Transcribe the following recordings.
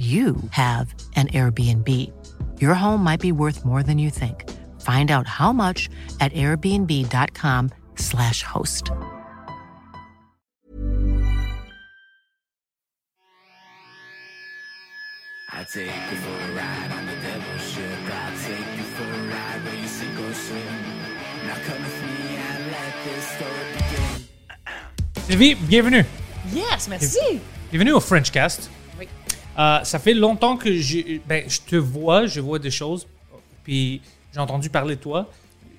you have an Airbnb. Your home might be worth more than you think. Find out how much at airbnb.com/slash host. I take you for a ride on the devil's ship. I take you for a ride where you sink or swim. Now come with me and let this story begin. Sylvie, bienvenue. Yes, merci. Bienvenue au Frenchcast. Euh, ça fait longtemps que ben, je te vois, je vois des choses, puis j'ai entendu parler de toi.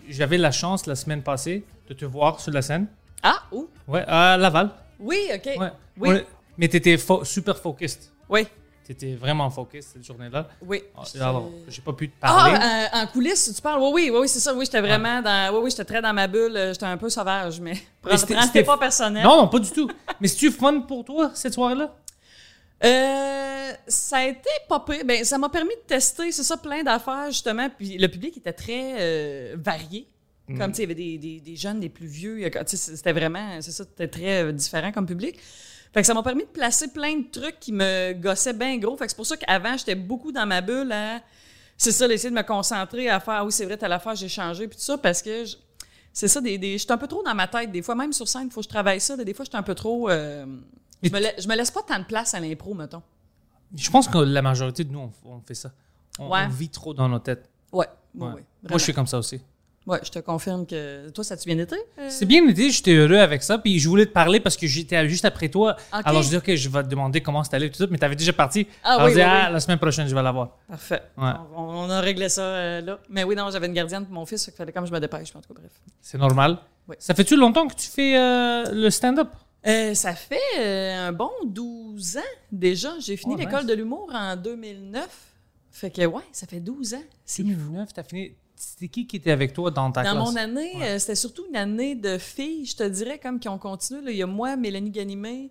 J'avais la chance la semaine passée de te voir sur la scène. Ah, où? Ouais, à Laval. Oui, OK. Ouais. Oui. Ouais. Mais tu étais super focused. Oui, Tu étais vraiment focused cette journée-là. oui. Ah, Alors, j'ai pas pu te parler. Ah, euh, en coulisses, tu parles? Oui, oui, oui, oui c'est ça. Oui, j'étais vraiment dans. Oui, oui, j'étais très dans ma bulle. J'étais un peu sauvage, mais. C'était pas personnel. non, non, pas du tout. Mais c'est-tu fun pour toi, cette soirée-là? Euh, ça a été pas pire. Ben, ça m'a permis de tester, c'est ça, plein d'affaires, justement. Puis le public était très euh, varié. Mm. Comme, tu sais, il y avait des, des, des jeunes, des plus vieux. C'était vraiment, c'est ça, c'était très euh, différent comme public. Fait que ça m'a permis de placer plein de trucs qui me gossaient bien gros. Fait que c'est pour ça qu'avant, j'étais beaucoup dans ma bulle à, c'est ça, d'essayer de me concentrer à faire, ah oui, c'est vrai, telle affaire, j'ai changé, puis tout ça, parce que je- c'est ça, des, des, j'étais un peu trop dans ma tête. Des fois, même sur scène, il faut que je travaille ça. Des fois, j'étais un peu trop. euh, je, me la- je me laisse pas tant de place à l'impro, mettons. Je pense que la majorité de nous, on, on fait ça. On, Ouais. on vit trop dans nos têtes. Ouais. Moi, je suis comme ça aussi. Ouais, je te confirme que. Toi, ça tu bien été? euh? C'est bien été, j'étais heureux avec ça. Puis je voulais te parler parce que j'étais juste après toi. Alors je dis, OK, je vais te demander comment c'était allé, tout ça. Mais tu avais déjà parti. Ah Alors oui, je dis, oui, ah, oui. la semaine prochaine, je vais l'avoir. Parfait. Ouais. On, on a réglé ça euh, là. Mais oui, non, j'avais une gardienne pour mon fils, fait qu'il fallait comme je me dépêche. En tout cas, bref. C'est normal. Oui. Ça fait-tu longtemps que tu fais euh, le stand-up? Euh, ça fait euh, un bon 12 ans déjà. J'ai fini l'école de l'humour en 2009. Fait que, ouais, ça fait 12 ans. C'est 2009, t'as fini. C'était qui qui était avec toi dans ta Dans classe? mon année, euh, c'était surtout une année de filles, je te dirais, comme qui ont continué. là. Il y a moi, Mélanie Ganimé,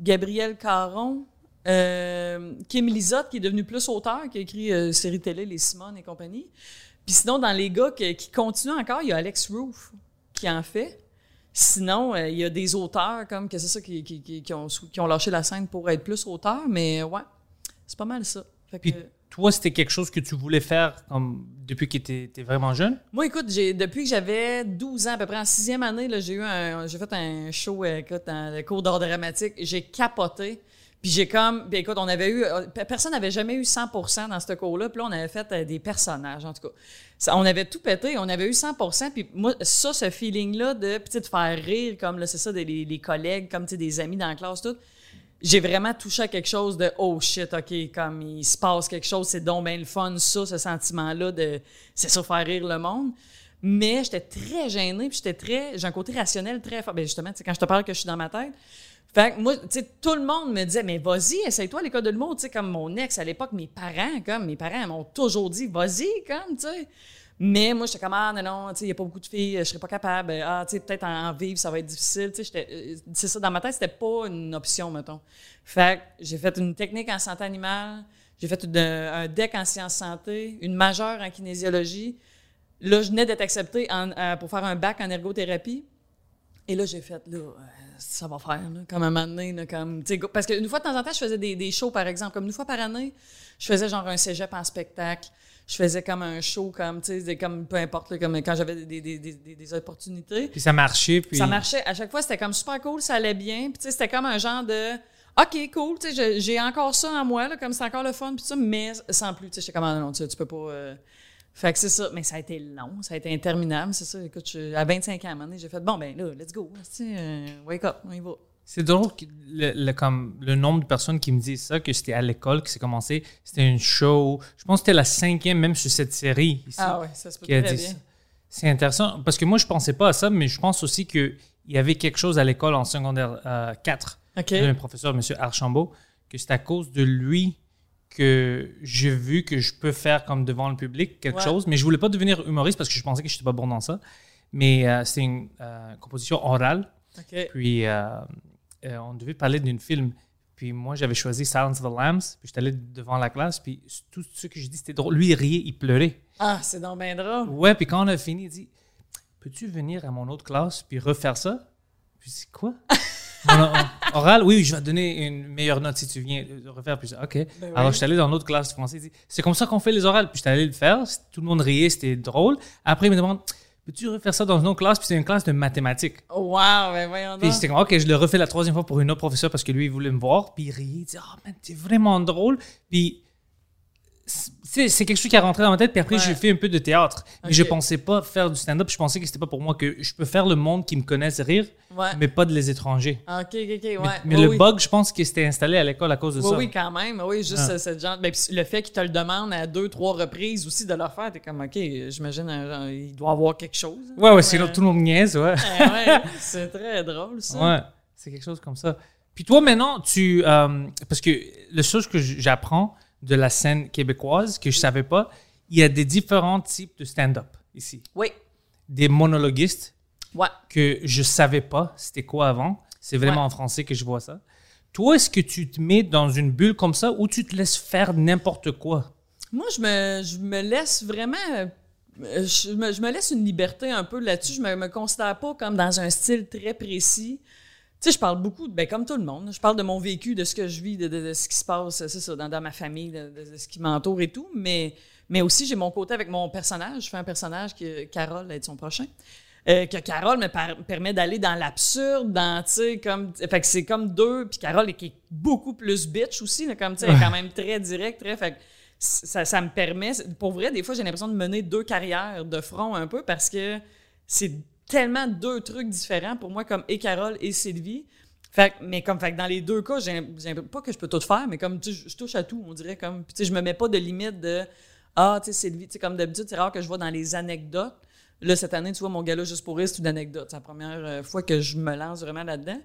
Gabrielle Caron, Kim Lizotte, qui est devenue plus auteur, qui a écrit série télé Les Simone et compagnie. Puis sinon, dans les gars qui, qui continuent encore, il y a Alex Roof qui en fait. Sinon, euh, il y a des auteurs comme que c'est ça qui, qui, qui- qui ont, qui ont lâché la scène pour être plus auteurs, mais ouais, c'est pas mal ça. Fait que- Puis toi, c'était quelque chose que tu voulais faire comme depuis que tu étais vraiment jeune? Moi, écoute, j'ai, depuis que j'avais 12 ans, à peu près en sixième année, là, j'ai eu un, j'ai fait un show, euh, écoute, le cours d'art dramatique. J'ai capoté. Puis j'ai comme, puis écoute, on avait eu, euh, pe- personne n'avait jamais eu 100% dans ce cours-là. Puis là, on avait fait euh, des personnages, en tout cas. On avait tout pété, on avait eu 100%. Puis moi, ça, ce feeling-là de, puis de faire rire, comme là, c'est ça, des, les, collègues, comme des amis dans la classe, tout. J'ai vraiment touché à quelque chose de oh shit, ok, comme il se passe quelque chose, c'est donc bien le fun, ça, ce sentiment-là de c'est ça, faire rire le monde. Mais j'étais très gênée, puis j'étais très. J'ai un côté rationnel très fort. Ben justement, quand je te parle que je suis dans ma tête. Fait que moi, tu sais, tout le monde me disait, mais vas-y, essaye-toi l'école de l'humour. Tu sais, comme mon ex à l'époque, mes parents, comme, mes parents m'ont toujours dit, vas-y, comme, tu sais. Mais moi, j'étais comme, ah, non, non, il n'y a pas beaucoup de filles, je serais pas capable. Ah, tu sais, peut-être en, vivre, ça va être difficile. Euh, c'est ça, dans ma tête, c'était pas une option, mettons. Fait que j'ai fait une technique en santé animale, j'ai fait un deck en sciences santé, une majeure en kinésiologie. Là, je venais d'être acceptée en- euh, pour faire un bac en ergothérapie. Et là, j'ai fait, là, euh, ça va faire, là, comme un moment donné, là, comme, parce qu'une fois de temps en temps, je faisais des, des shows, par exemple, comme une fois par année, je faisais genre un cégep en spectacle, je faisais comme un show, comme, tu sais, comme, peu importe, là, comme quand j'avais des, des, des, opportunités. Puis ça marchait. Puis... Ça marchait. À chaque fois, c'était comme super cool, ça allait bien. Puis, tu sais, c'était comme un genre de OK, cool, tu sais, j'ai- encore ça en moi, là, comme c'est encore le fun, puis ça, mais sans plus. Tu sais, j'étais comme, ah, non, tu, sais, tu peux pas. euh. Fait que c'est ça. Mais ça a été long, ça a été interminable, c'est ça. Écoute, je- à 25 ans, à un moment donné, j'ai fait, bon, ben là, let's go. Euh, wake up, on y va. C'est drôle le, le- comme, le nombre de personnes qui me disent ça, que c'était à l'école que c'est commencé. C'était une show. Je pense que c'était la cinquième même sur cette série ici. Ah ouais, ça se peut très bien. C'est intéressant parce que moi, je pensais pas à ça, mais je pense aussi qu'il y avait quelque chose à l'école en secondaire euh, 4. OK. J'avais un professeur, M. Archambault, que c'est à cause de lui que j'ai vu que je peux faire comme devant le public quelque Ouais. chose, mais je voulais pas devenir humoriste parce que je pensais que je n'étais pas bon dans ça. Mais euh, c'est une euh, composition orale. Puis euh, on devait parler d'un film. Puis moi, j'avais choisi Silence of the Lambs. Puis j'étais allé devant la classe. Puis tout ce que je dis, c'était drôle. Lui, il riait, il pleurait. Ah, c'est donc bien drôle. Ouais, puis quand on a fini, il dit Peux-tu venir à mon autre classe puis refaire ça Puis c'est quoi Oral, oui, je vais te donner une meilleure note si tu viens le refaire. Puis OK. Ben Alors, je suis allé dans l'autre classe de français. C'est comme ça qu'on fait les orales. Puis j'étais allé le faire. Tout le monde riait, c'était drôle. Après, il me demande Peux-tu refaire ça dans une autre classe? Puis c'est une classe de mathématiques. Oh, wow, ben voyons Puis j'étais comme, OK, je le refais la troisième fois pour une autre professeur parce que lui, il voulait me voir. Puis il riait, il dit, ah, man, t'es vraiment drôle. Puis c'est c'est quelque chose qui a rentré dans ma tête. Puis après, Ouais. j'ai fait un peu de théâtre. Mais Ok. je pensais pas faire du stand-up. Je pensais que c'était pas pour moi, que je peux faire le monde qui me connaisse rire, Ouais. mais pas de les étrangers. Ah, OK, OK, OK, ouais. Mais, mais Oui, le oui. bug, je pense que c'était installé à l'école à cause de Oui, ça. oui, quand même. Oui, juste Ah. cette genre. Ben, le fait qu'il te le demande à deux, trois reprises aussi de le faire, t'es comme, OK, j'imagine, il doit avoir quelque chose. hein. Ouais, ouais, sinon tout le monde niaise, ouais. Ouais, ouais, c'est très drôle, ça. Ouais, c'est quelque chose comme ça. Puis toi, maintenant, tu. euh, parce que la chose que j'apprends de la scène québécoise, que je savais pas, il y a des différents types de stand-up ici. Oui. Des monologuistes Ouais. que je savais pas c'était quoi avant. C'est vraiment Ouais. en français que je vois ça. Toi, est-ce que tu te mets dans une bulle comme ça ou tu te laisses faire n'importe quoi? Moi, je me, je me laisse vraiment. euh, Je me, je me laisse une liberté un peu là-dessus. Je me, me considère pas comme dans un style très précis. Tu sais, je parle beaucoup, ben, comme tout le monde, je parle de mon vécu, de ce que je vis, de, de- de ce qui se passe, c'est ça, dans, dans ma famille, de, ce qui m'entoure et tout. Mais, mais aussi, j'ai mon côté avec mon personnage. Je fais un personnage que Carole être son prochain. Euh, que Carole me par- permet d'aller dans l'absurde, dans, tu sais, comme. Fait que c'est comme deux, puis Carole est qui est beaucoup plus bitch aussi, là, comme, tu sais, elle est quand même très direct, très. Fait que ça, ça me permet. Pour vrai, des fois, j'ai l'impression de mener deux carrières de front un peu parce que c'est tellement deux trucs différents pour moi, comme et Carole et Sylvie. Fait, mais comme fait dans les deux cas, j'ai pas que je peux tout faire, mais comme je, touche à tout, on dirait comme. Puis tu sais, je me mets pas de limite de Ah, tu sais, Sylvie, comme d'habitude, c'est rare que je vois dans les anecdotes. Là, cette année, tu vois, mon gala juste pour rire, c'est une anecdote. C'est la première euh, fois que je me lance vraiment là-dedans.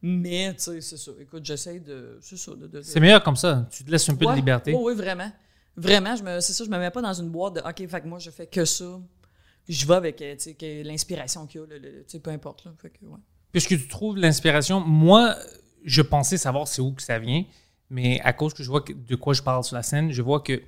Mais, tu sais, c'est ça. Écoute, j'essaie de. C'est ça. De, de- de- C'est meilleur comme ça. Tu te laisses un peu Ouais. de liberté. Oui, oui, vraiment. Vraiment, je me, c'est ça, je me mets pas dans une boîte de OK, fait que moi, je fais que ça. Je vais avec euh, l'inspiration qu'il y a, le- le- peu importe. Là. Fait que, ouais. Puisque tu trouves l'inspiration, moi, je pensais savoir c'est où que ça vient, mais à cause que je vois que- de quoi je parle sur la scène, je vois que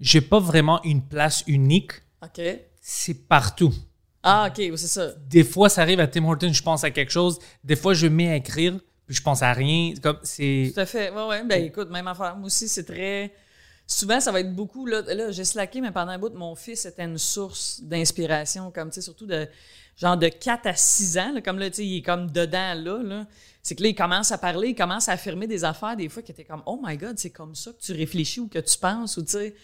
j'ai pas vraiment une place unique. OK. C'est partout. Ah, OK, oui, c'est ça. Des fois, ça arrive à Tim Hortons, je pense à quelque chose. Des fois, je me mets à écrire, puis je pense à rien. Comme c'est. Tout à fait. Ouais, ouais. Ben, écoute, même affaire. Moi aussi, c'est très. Souvent, ça va être beaucoup. Là, là j'ai slacké, mais pendant un bout, mon fils était une source d'inspiration, comme, tu sais, surtout de genre de 4 à 6 ans. là, comme là, tu sais, il est comme dedans, là. là. C'est que là, il commence à parler, il commence à affirmer des affaires, des fois, qui étaient comme, oh my God, c'est comme ça que tu réfléchis ou que tu penses, ou tu sais.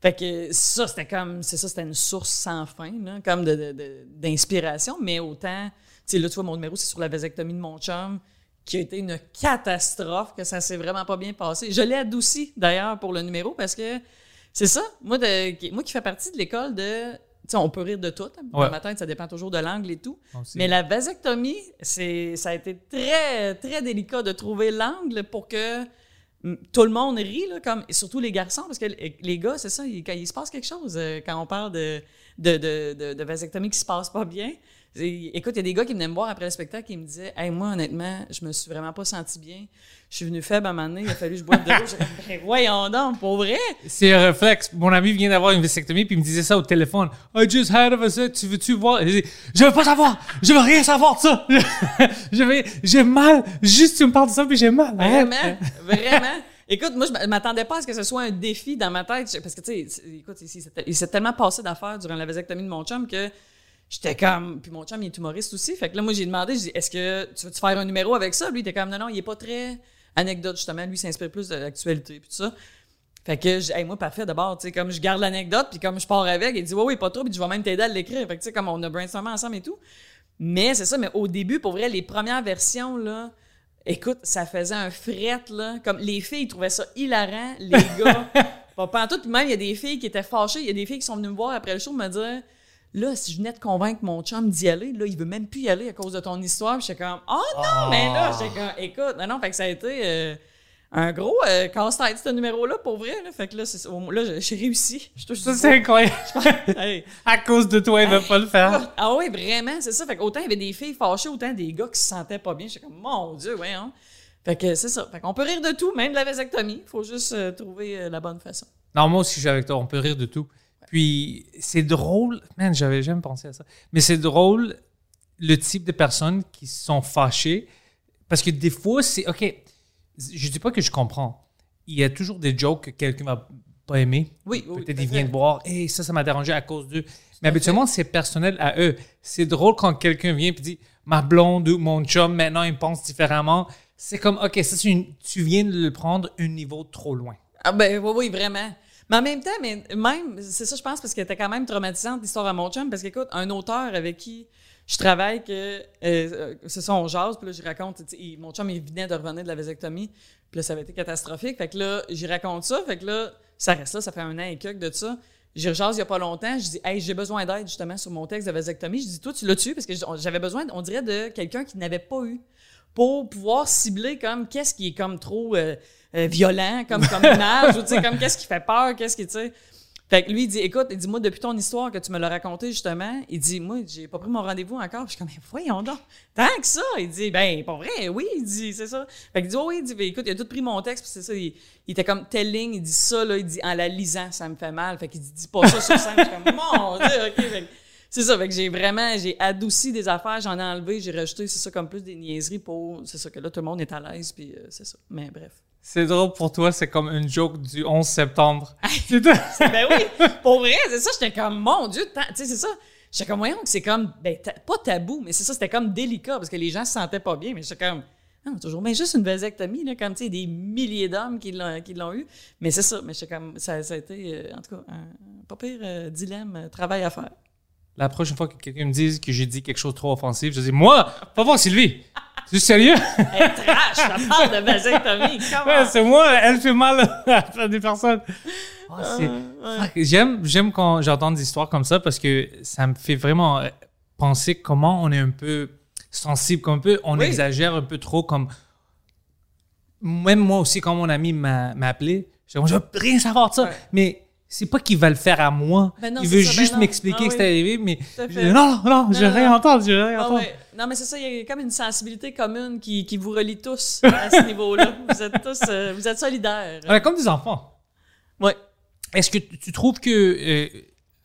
Fait que ça, c'était comme, c'est ça, c'était une source sans fin, là, comme d'inspiration, mais autant, tu sais, là, tu vois, mon numéro, c'est sur la vasectomie de mon chum, qui a été une catastrophe, que ça s'est vraiment pas bien passé. Je l'ai adouci, d'ailleurs, pour le numéro, parce que c'est ça, moi, de, qui- moi qui fais partie de l'école de, tu sais, on peut rire de tout, hein, Ouais. ma tête, ça dépend toujours de l'angle et tout, aussi. mais la vasectomie, c'est, ça a été très, très délicat de trouver l'angle pour que mm, tout le monde rit, là, comme, et surtout les garçons, parce que les gars, c'est ça, il, quand il se passe quelque chose, euh, quand on parle de, de, de, de, de vasectomie qui se passe pas bien. Écoute, il y a des gars qui venaient me voir après le spectacle qui me disaient Hey, moi, honnêtement, je me suis vraiment pas senti bien. Je suis venu faible à un moment donné, il a fallu que je boive de l'eau. Ben, voyons donc, pour vrai? C'est un réflexe. Mon ami vient d'avoir une vasectomie, puis il me disait ça au téléphone. I just had a vasectomie. Tu veux-tu voir? Je dis, je veux pas savoir. Je veux rien savoir de ça. je vais, j'ai mal. Juste, tu me parles de ça, puis j'ai mal. Vraiment, Arrête. vraiment? Écoute, moi, je m'attendais pas à ce que ce soit un défi dans ma tête. Parce que, tu sais, écoute, s'est- il s'est tellement passé d'affaires durant la vasectomie de mon chum que j'étais comme. Puis mon chum, il est humoriste aussi. Fait que là, moi, j'ai demandé, j'ai dit, est-ce que tu veux-tu faire un numéro avec ça? Lui, il était comme, non, non, il est pas très anecdote, justement. Lui, il s'inspire plus de l'actualité, puis tout ça. Fait que, j'ai- hey, moi, parfait, d'abord, tu sais, comme je garde l'anecdote, puis comme je pars avec, il dit, ouais, oui, pas trop, puis je vais même t'aider à l'écrire. Fait que, tu sais, comme on a brainstormé ensemble et tout. Mais c'est ça, mais au début, pour vrai, les premières versions, là, écoute, ça faisait un fret, là. Comme les filles trouvaient ça hilarant, les gars. pas pantoute. Puis même, il y a des filles qui étaient fâchées. Il y a des filles qui sont venues me voir après le show me dire Là, si je venais de convaincre mon chum d'y aller, là, il veut même plus y aller à cause de ton histoire. J'étais comme Oh non, mais là, j'étais comme Écoute, non, non, fait que ça a été. euh, un gros euh, casse-tête, ce numéro-là, pour vrai. Là. Fait que là, là, j'ai- réussi. Je Ça, c'est incroyable. Hey. à cause de toi, il va pas le faire. Ah oui, vraiment, c'est ça. Fait que autant il y avait des filles fâchées, autant des gars qui se sentaient pas bien. J'étais comme, mon Dieu, ouais, hein. Fait que c'est ça. Fait qu'on peut rire de tout, même de la vasectomie. Faut juste euh, trouver euh, la bonne façon. Non, moi aussi, je suis avec toi. On peut rire de tout. Puis, c'est drôle. Man, j'avais jamais pensé à ça. Mais c'est drôle le type de personnes qui sont fâchées. Parce que des fois, c'est. OK, je dis pas que je comprends. Il y a toujours des jokes que quelqu'un va pas aimer. Oui, oui, Peut-être tout à il vient fait. de voir. Et ça, ça m'a dérangé à cause d'eux. Mais habituellement, c'est personnel à eux. C'est drôle quand quelqu'un vient et dit Ma blonde ou mon chum, maintenant, il pense différemment. C'est comme, OK, ça, c'est une- tu viens de le prendre un niveau trop loin. Ah ben oui, oui, vraiment. Mais en même temps, mais même, c'est ça, je pense, parce qu'elle était quand même traumatisante, l'histoire à mon chum, parce qu'écoute, un auteur avec qui je travaille, que euh, euh, c'est ça, on jase, puis là, je raconte, mon chum, il venait de revenir de la vasectomie, puis là, ça avait été catastrophique. Fait que là, j'y raconte ça, fait que là, ça reste là, ça fait un an et quelques de ça. J'y rejase il y a pas longtemps, je dis, hey, j'ai besoin d'aide justement sur mon texte de vasectomie. Je dis, toi, tu l'as tué, parce que j'avais besoin, on dirait, de quelqu'un qui n'avait pas eu pour pouvoir cibler comme qu'est-ce qui est comme trop euh, euh, violent comme, comme image, ou comme qu'est-ce qui fait peur, qu'est-ce qui, tu sais. Fait que lui, il dit, écoute, il dit, moi, depuis ton histoire que tu me l'as raconté, justement, il dit, moi, j'ai pas pris mon rendez-vous encore. Je suis comme, mais voyons donc, tant que ça. Il dit, ben, pas vrai, oui, il dit, c'est ça. Fait qu'il dit, oui, il dit, ben, écoute, il a tout pris mon texte, puis c'est ça, il, était comme, telle ligne, il dit ça, là, il dit, en la lisant, ça me fait mal. Fait qu'il dit, dis pas ça sur scène. Je suis comme, mon Dieu, OK. Fait c'est ça, fait que j'ai vraiment, j'ai adouci des affaires, j'en ai enlevé, j'ai rajouté, c'est ça, comme plus des niaiseries pour, c'est ça, que là, tout le monde est à l'aise, puis euh, c'est ça. Mais bref. C'est drôle pour toi, c'est comme une joke du 11 septembre. C'est ben oui, pour vrai, c'est ça, j'étais comme, mon Dieu, tu sais, c'est ça. J'étais comme, voyons que c'est comme, ben, ta- pas tabou, mais c'est ça, c'était comme délicat, parce que les gens se sentaient pas bien, mais j'étais comme, non, toujours, mais juste une vasectomie, là, comme, tu sais, des milliers d'hommes qui l'ont, eu. Mais c'est ça, mais j'étais comme, ça, ça a été, euh, en tout cas, un pas pire euh, dilemme, travail à faire. La prochaine fois que quelqu'un me dise que j'ai dit quelque chose de trop offensif, je dis Moi, pas voir Sylvie. Tu es sérieux? Hey, trash, ça parle de vasectomie, comment? Ouais, c'est moi, elle fait mal à des personnes. Ah, Fuck, J'aime, j'aime quand j'entends des histoires comme ça parce que ça me fait vraiment euh, penser comment on est un peu sensible, comme un peu, on Oui. exagère un peu trop. Comme même moi aussi, quand mon ami m'a, m'a appelé, je dis, je veux rien savoir de ça. Ouais. Mais c'est pas qu'il va le faire à moi. Ben non, il veut ça, ben juste m'expliquer Ah que c'est oui. arrivé, mais je non, non, je entendre, je ouais. Non, mais c'est ça, il y a comme une sensibilité commune qui, qui vous relie tous à ce niveau-là. Vous êtes tous, euh, vous êtes solidaires. On est comme des enfants. Ouais. Est-ce que tu trouves que euh,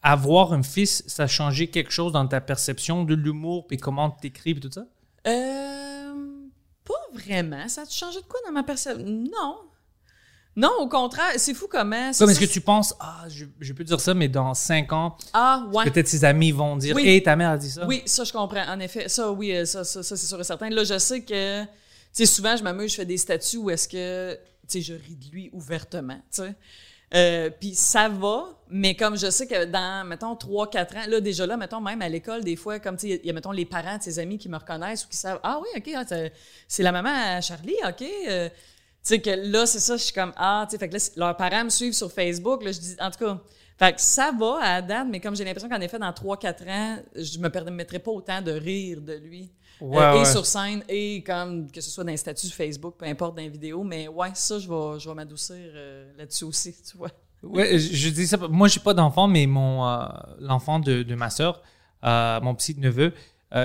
avoir un fils, ça a changé quelque chose dans ta perception de l'humour, puis comment tu écris, puis tout ça? Euh, pas vraiment. Ça a changé de quoi dans ma perception? Non. Non, au contraire, c'est fou comment. c'est Comme est-ce que tu penses, ah, je, je peux dire ça, mais dans cinq ans, Ah, ouais. peut-être ses amis vont dire, Oui. hé, ta mère a dit ça. Oui, ça, je comprends. En effet, ça, oui, euh, ça, ça, ça, c'est sûr et certain. Là, je sais que, tu sais, souvent, je m'amuse, je fais des statuts où est-ce que, tu sais, je ris de lui ouvertement, tu sais. Euh, puis ça va, mais comme je sais que dans, mettons, 3-4 ans, là, déjà là, mettons, même à l'école, des fois, comme, tu sais, il y a, mettons, les parents de ses amis qui me reconnaissent ou qui savent, ah oui, OK, ah, c'est- c'est la maman à Charlie, OK. euh, sais, que là, c'est ça, je suis comme, ah, tu sais, fait que là, leurs parents me suivent sur Facebook, là, je dis, en tout cas, fait que ça va à date, mais comme j'ai l'impression qu'en effet, dans 3-4 ans, je me permettrais pas autant de rire de lui. Ouais, Euh, et ouais. sur scène, et comme que ce soit dans les statuts Facebook, peu importe, dans les vidéos. Mais ouais, ça, je vais, je vais m'adoucir euh, là-dessus aussi, tu vois. Ouais, je, dis ça. Moi, j'ai pas d'enfant, mais mon euh, l'enfant de, de ma soeur, mon petit neveu,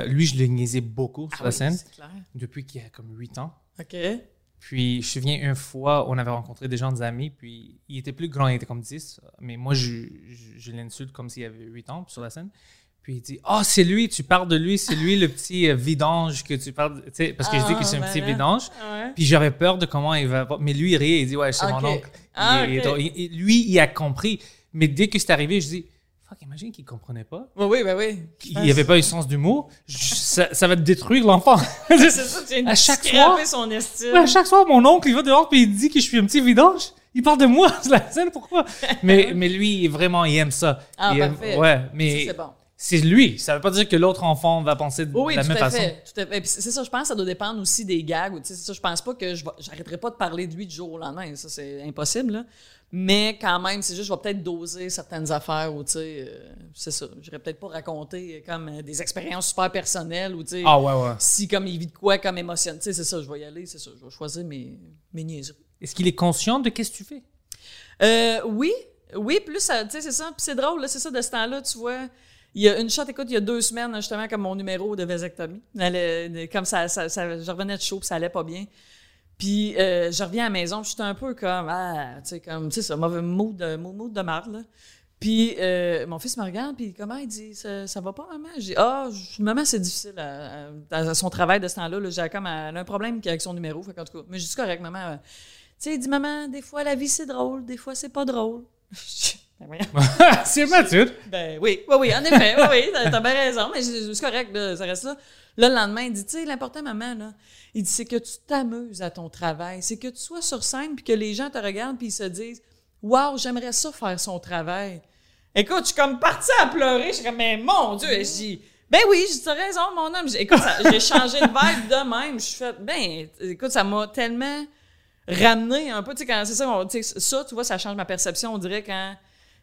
lui, je le niaisais beaucoup sur Ah la oui, scène clair. depuis qu'il a comme 8 ans. OK. Puis, je me souviens une fois, on avait rencontré des gens, des amis, puis il était plus grand, il était comme 10, mais moi, je, je, je l'insulte comme s'il avait 8 ans sur la scène. Puis il dit Ah, c'est lui, tu parles de lui, c'est lui le petit euh, vidange que tu parles. de- Tu sais, parce que je dis que c'est un Ah, petit vidange. Ouais. Puis j'avais peur de comment il va. Mais lui, il riait, il dit Ouais, c'est mon oncle. Ah, Il- il- lui, il a compris. Mais dès que c'est arrivé, je dis Fuck, imagine qu'il comprenait pas. Oui, oui, ben oui. Il n'y avait pas eu sens d'humour. Ça, ça va te détruire l'enfant. C'est ça, tu viens À chaque fois- son estime. à chaque fois, mon oncle, il va dehors puis il dit que je suis un petit vidange. Il parle de moi sur la scène, pourquoi? mais, mais lui, vraiment, il aime ça. Ah, Il aime- parfait. ouais, Ça, mais c'est bon. C'est lui. Ça veut pas dire que l'autre enfant va penser de Oui, oui, la tout même à façon. fait. Tout à fait. C'est ça, je pense que ça doit dépendre aussi des gags. C'est ça, je pense pas que je j'arrêterai pas de parler de lui du jour au lendemain. Ça, c'est impossible. là. Mais quand même, c'est juste, je vais peut-être doser certaines affaires ou, tu sais, euh, c'est ça. Je vais peut-être pas raconter euh, comme euh, des expériences super personnelles ou, tu sais, Ah ouais, ouais. si comme il vit de quoi comme émotion. Tu sais, c'est ça, je vais y aller, c'est ça. Je vais choisir mes, mes niaiseries. Est-ce qu'il est conscient de qu'est-ce que tu fais? Euh, oui, oui, plus, ça- tu sais, c'est ça. Puis c'est drôle, là, c'est ça, de ce temps-là, tu vois. Il y a une shot, écoute, il y a deux semaines, justement, comme mon numéro de vasectomie. Euh, comme ça, ça, ça- je revenais de chaud, puis ça allait pas bien. Puis euh, je reviens à la maison, puis j'étais un peu comme, ah, tu sais, comme, tu sais, ça, mauvais mood de, mood de marde, là. Puis euh, mon fils me regarde, puis comment il dit, ça, ça va pas, maman? Je dis, ah, je- maman, c'est difficile à, son travail de ce temps-là. là. J'ai comme elle a un problème avec son numéro. Qu'en tout cas, mais je dis, correct, maman. euh, Tu sais, il dit, maman, des fois, la vie, c'est drôle, des fois, c'est pas drôle. Ben, c'est mature. Ben oui, oui, oui, en effet, oui, oui, t'as bien raison, mais c'est correct, là, ça reste là. Là, le lendemain, il dit, tu sais, l'important, maman, là, il dit, c'est que tu t'amuses à ton travail, c'est que tu sois sur scène, puis que les gens te regardent, puis ils se disent, wow, j'aimerais ça faire son travail. Écoute, je suis comme partie à pleurer, je suis comme, mais mon Dieu, et je dis, ben oui, j'ai raison, mon homme. Écoute, j'ai changé de vibe de même. Je suis fait, ben, écoute, ça m'a tellement ramené un peu, tu sais, quand c'est ça, on- tu sais, ça, tu vois, ça change ma perception, on dirait, quand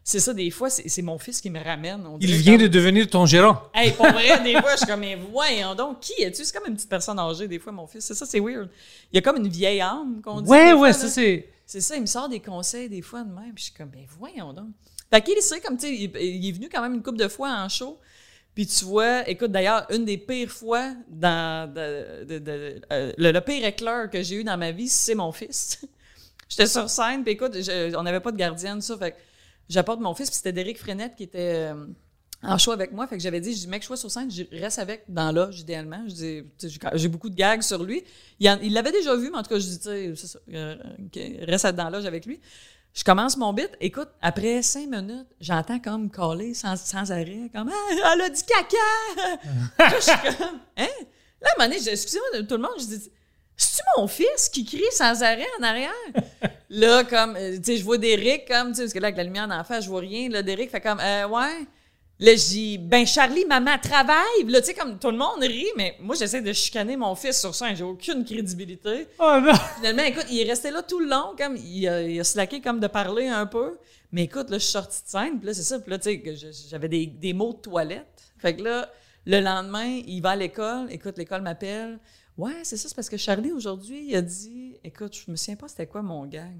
c'est ça, des fois, c'est mon fils qui me ramène. on Il vient comme- de devenir ton gérant. Hey, pour vrai, des fois, je suis comme, mais voyons donc, qui es-tu? C'est comme une petite personne âgée, des fois, mon fils. C'est ça, c'est weird. Il y a comme une vieille âme qu'on dit. Ouais, ouais, fois, ça c'est. C'est ça, il me sort des conseils des fois de même, puis je suis comme, ben voyons donc. Fait qu'il sait, comme, tu sais, il, il est venu quand même une couple de fois en show, puis tu vois, écoute, d'ailleurs, une des pires fois, dans de- de- de- euh, le, le pire éclair que j'ai eu dans ma vie, c'est mon fils. J'étais sur scène, puis écoute, je- on n'avait pas de gardienne, ça, fait j'apporte mon fils, puis c'était Derek Frenette qui était euh, en show avec moi, fait que j'avais dit, je dis, mec, je suis sur scène, je reste avec dans l'âge, idéalement. Je dis, j'ai- beaucoup de gags sur lui. Il l'avait déjà vu, mais en tout cas, je dis, tu sais, euh, reste dans l'âge avec lui. Je commence mon bit. Écoute, après cinq minutes, j'entends comme caller sans, sans arrêt, comme Ah, elle a dit caca! Je suis comme Hein? Là, à un moment donné, excusez-moi tout le monde, je dis C'est-tu mon fils qui crie sans arrêt en arrière? là, comme, euh, tu sais, je vois Derek, comme, tu sais, parce que là, avec la lumière en face, je vois rien. Là, Derek fait comme Euh, ouais. Là, je dis, ben, Charlie, maman travaille. Là, tu sais, comme tout le monde rit, mais moi, j'essaie de chicaner mon fils sur scène. J'ai aucune crédibilité. Oh non! Finalement, écoute, il est resté là tout le long, comme il a, il a slacké comme de parler un peu. Mais écoute, là, je suis sortie de scène, puis là, c'est ça. Puis là, tu sais, j'avais des, des mots de toilette. Fait que là, le lendemain, il va à l'école. Écoute, l'école m'appelle. Ouais, c'est ça, c'est parce que Charlie, aujourd'hui, il a dit Écoute, je me souviens pas c'était quoi mon gag.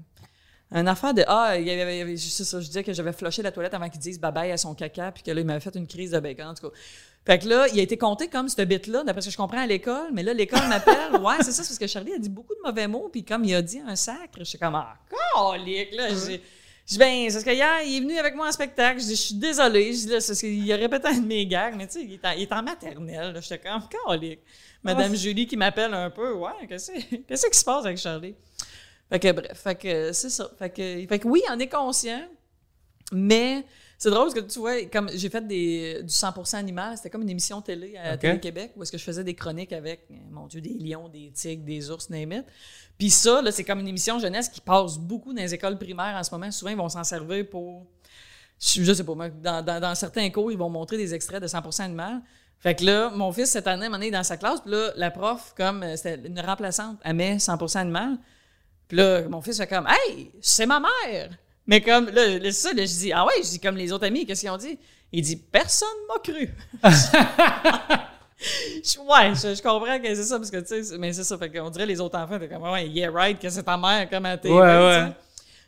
Un affaire de Ah, il y avait, il y avait- c'est ça, je disais que j'avais flushé la toilette avant qu'il dise bye bye à son caca, puis que là, il m'avait fait une crise de bacon, en tout cas. Fait que là, il a été compté comme ce bit-là, d'après ce que je comprends à l'école, mais là, l'école m'appelle. Ouais, c'est ça, c'est parce que Charlie a dit beaucoup de mauvais mots, puis comme il a dit un sacre, je suis comme Ah, calique, là. J'ai- Je dis, ben, c'est parce que hier, il est venu avec moi en spectacle. Je dis, je suis désolé. Je dis, là, c'est parce qu'il a répété un de mes gags, mais tu sais, il est en, il est en maternelle. là. J'étais comme, calique. Madame Julie qui m'appelle un peu. Ouais, qu'est-ce qu'est-ce qui se passe avec Charlie? Fait que, bref, fait que c'est ça. Fait que, fait que oui, on est conscient, mais c'est drôle parce que tu vois, comme j'ai fait des, du 100% animal, c'était comme une émission télé à. Télé-Québec où est-ce que je faisais des chroniques avec, mon Dieu, des lions, des tigres, des ours, name it. Puis ça, là, c'est comme une émission jeunesse qui passe beaucoup dans les écoles primaires en ce moment. Souvent, ils vont s'en servir pour. Je, sais pas, moi, dans, dans, dans certains cours, ils vont montrer des extraits de 100% animal. Fait que là, mon fils, cette année, moment donné, dans sa classe, puis là, la prof, comme euh, c'était une remplaçante, elle met 100% animal. Puis là, mon fils fait comme Hey, c'est ma mère! Mais comme, là, là, c'est ça, là, je dis Ah ouais, je dis comme les autres amis, qu'est-ce qu'ils ont dit? Il dit Personne m'a cru. Ouais, je, je comprends que c'est ça, parce que tu sais, mais c'est ça, fait qu'on dirait les autres enfants, t'es comme Ouais, yeah, right, que c'est ta mère comme à TV, Ouais, ouais.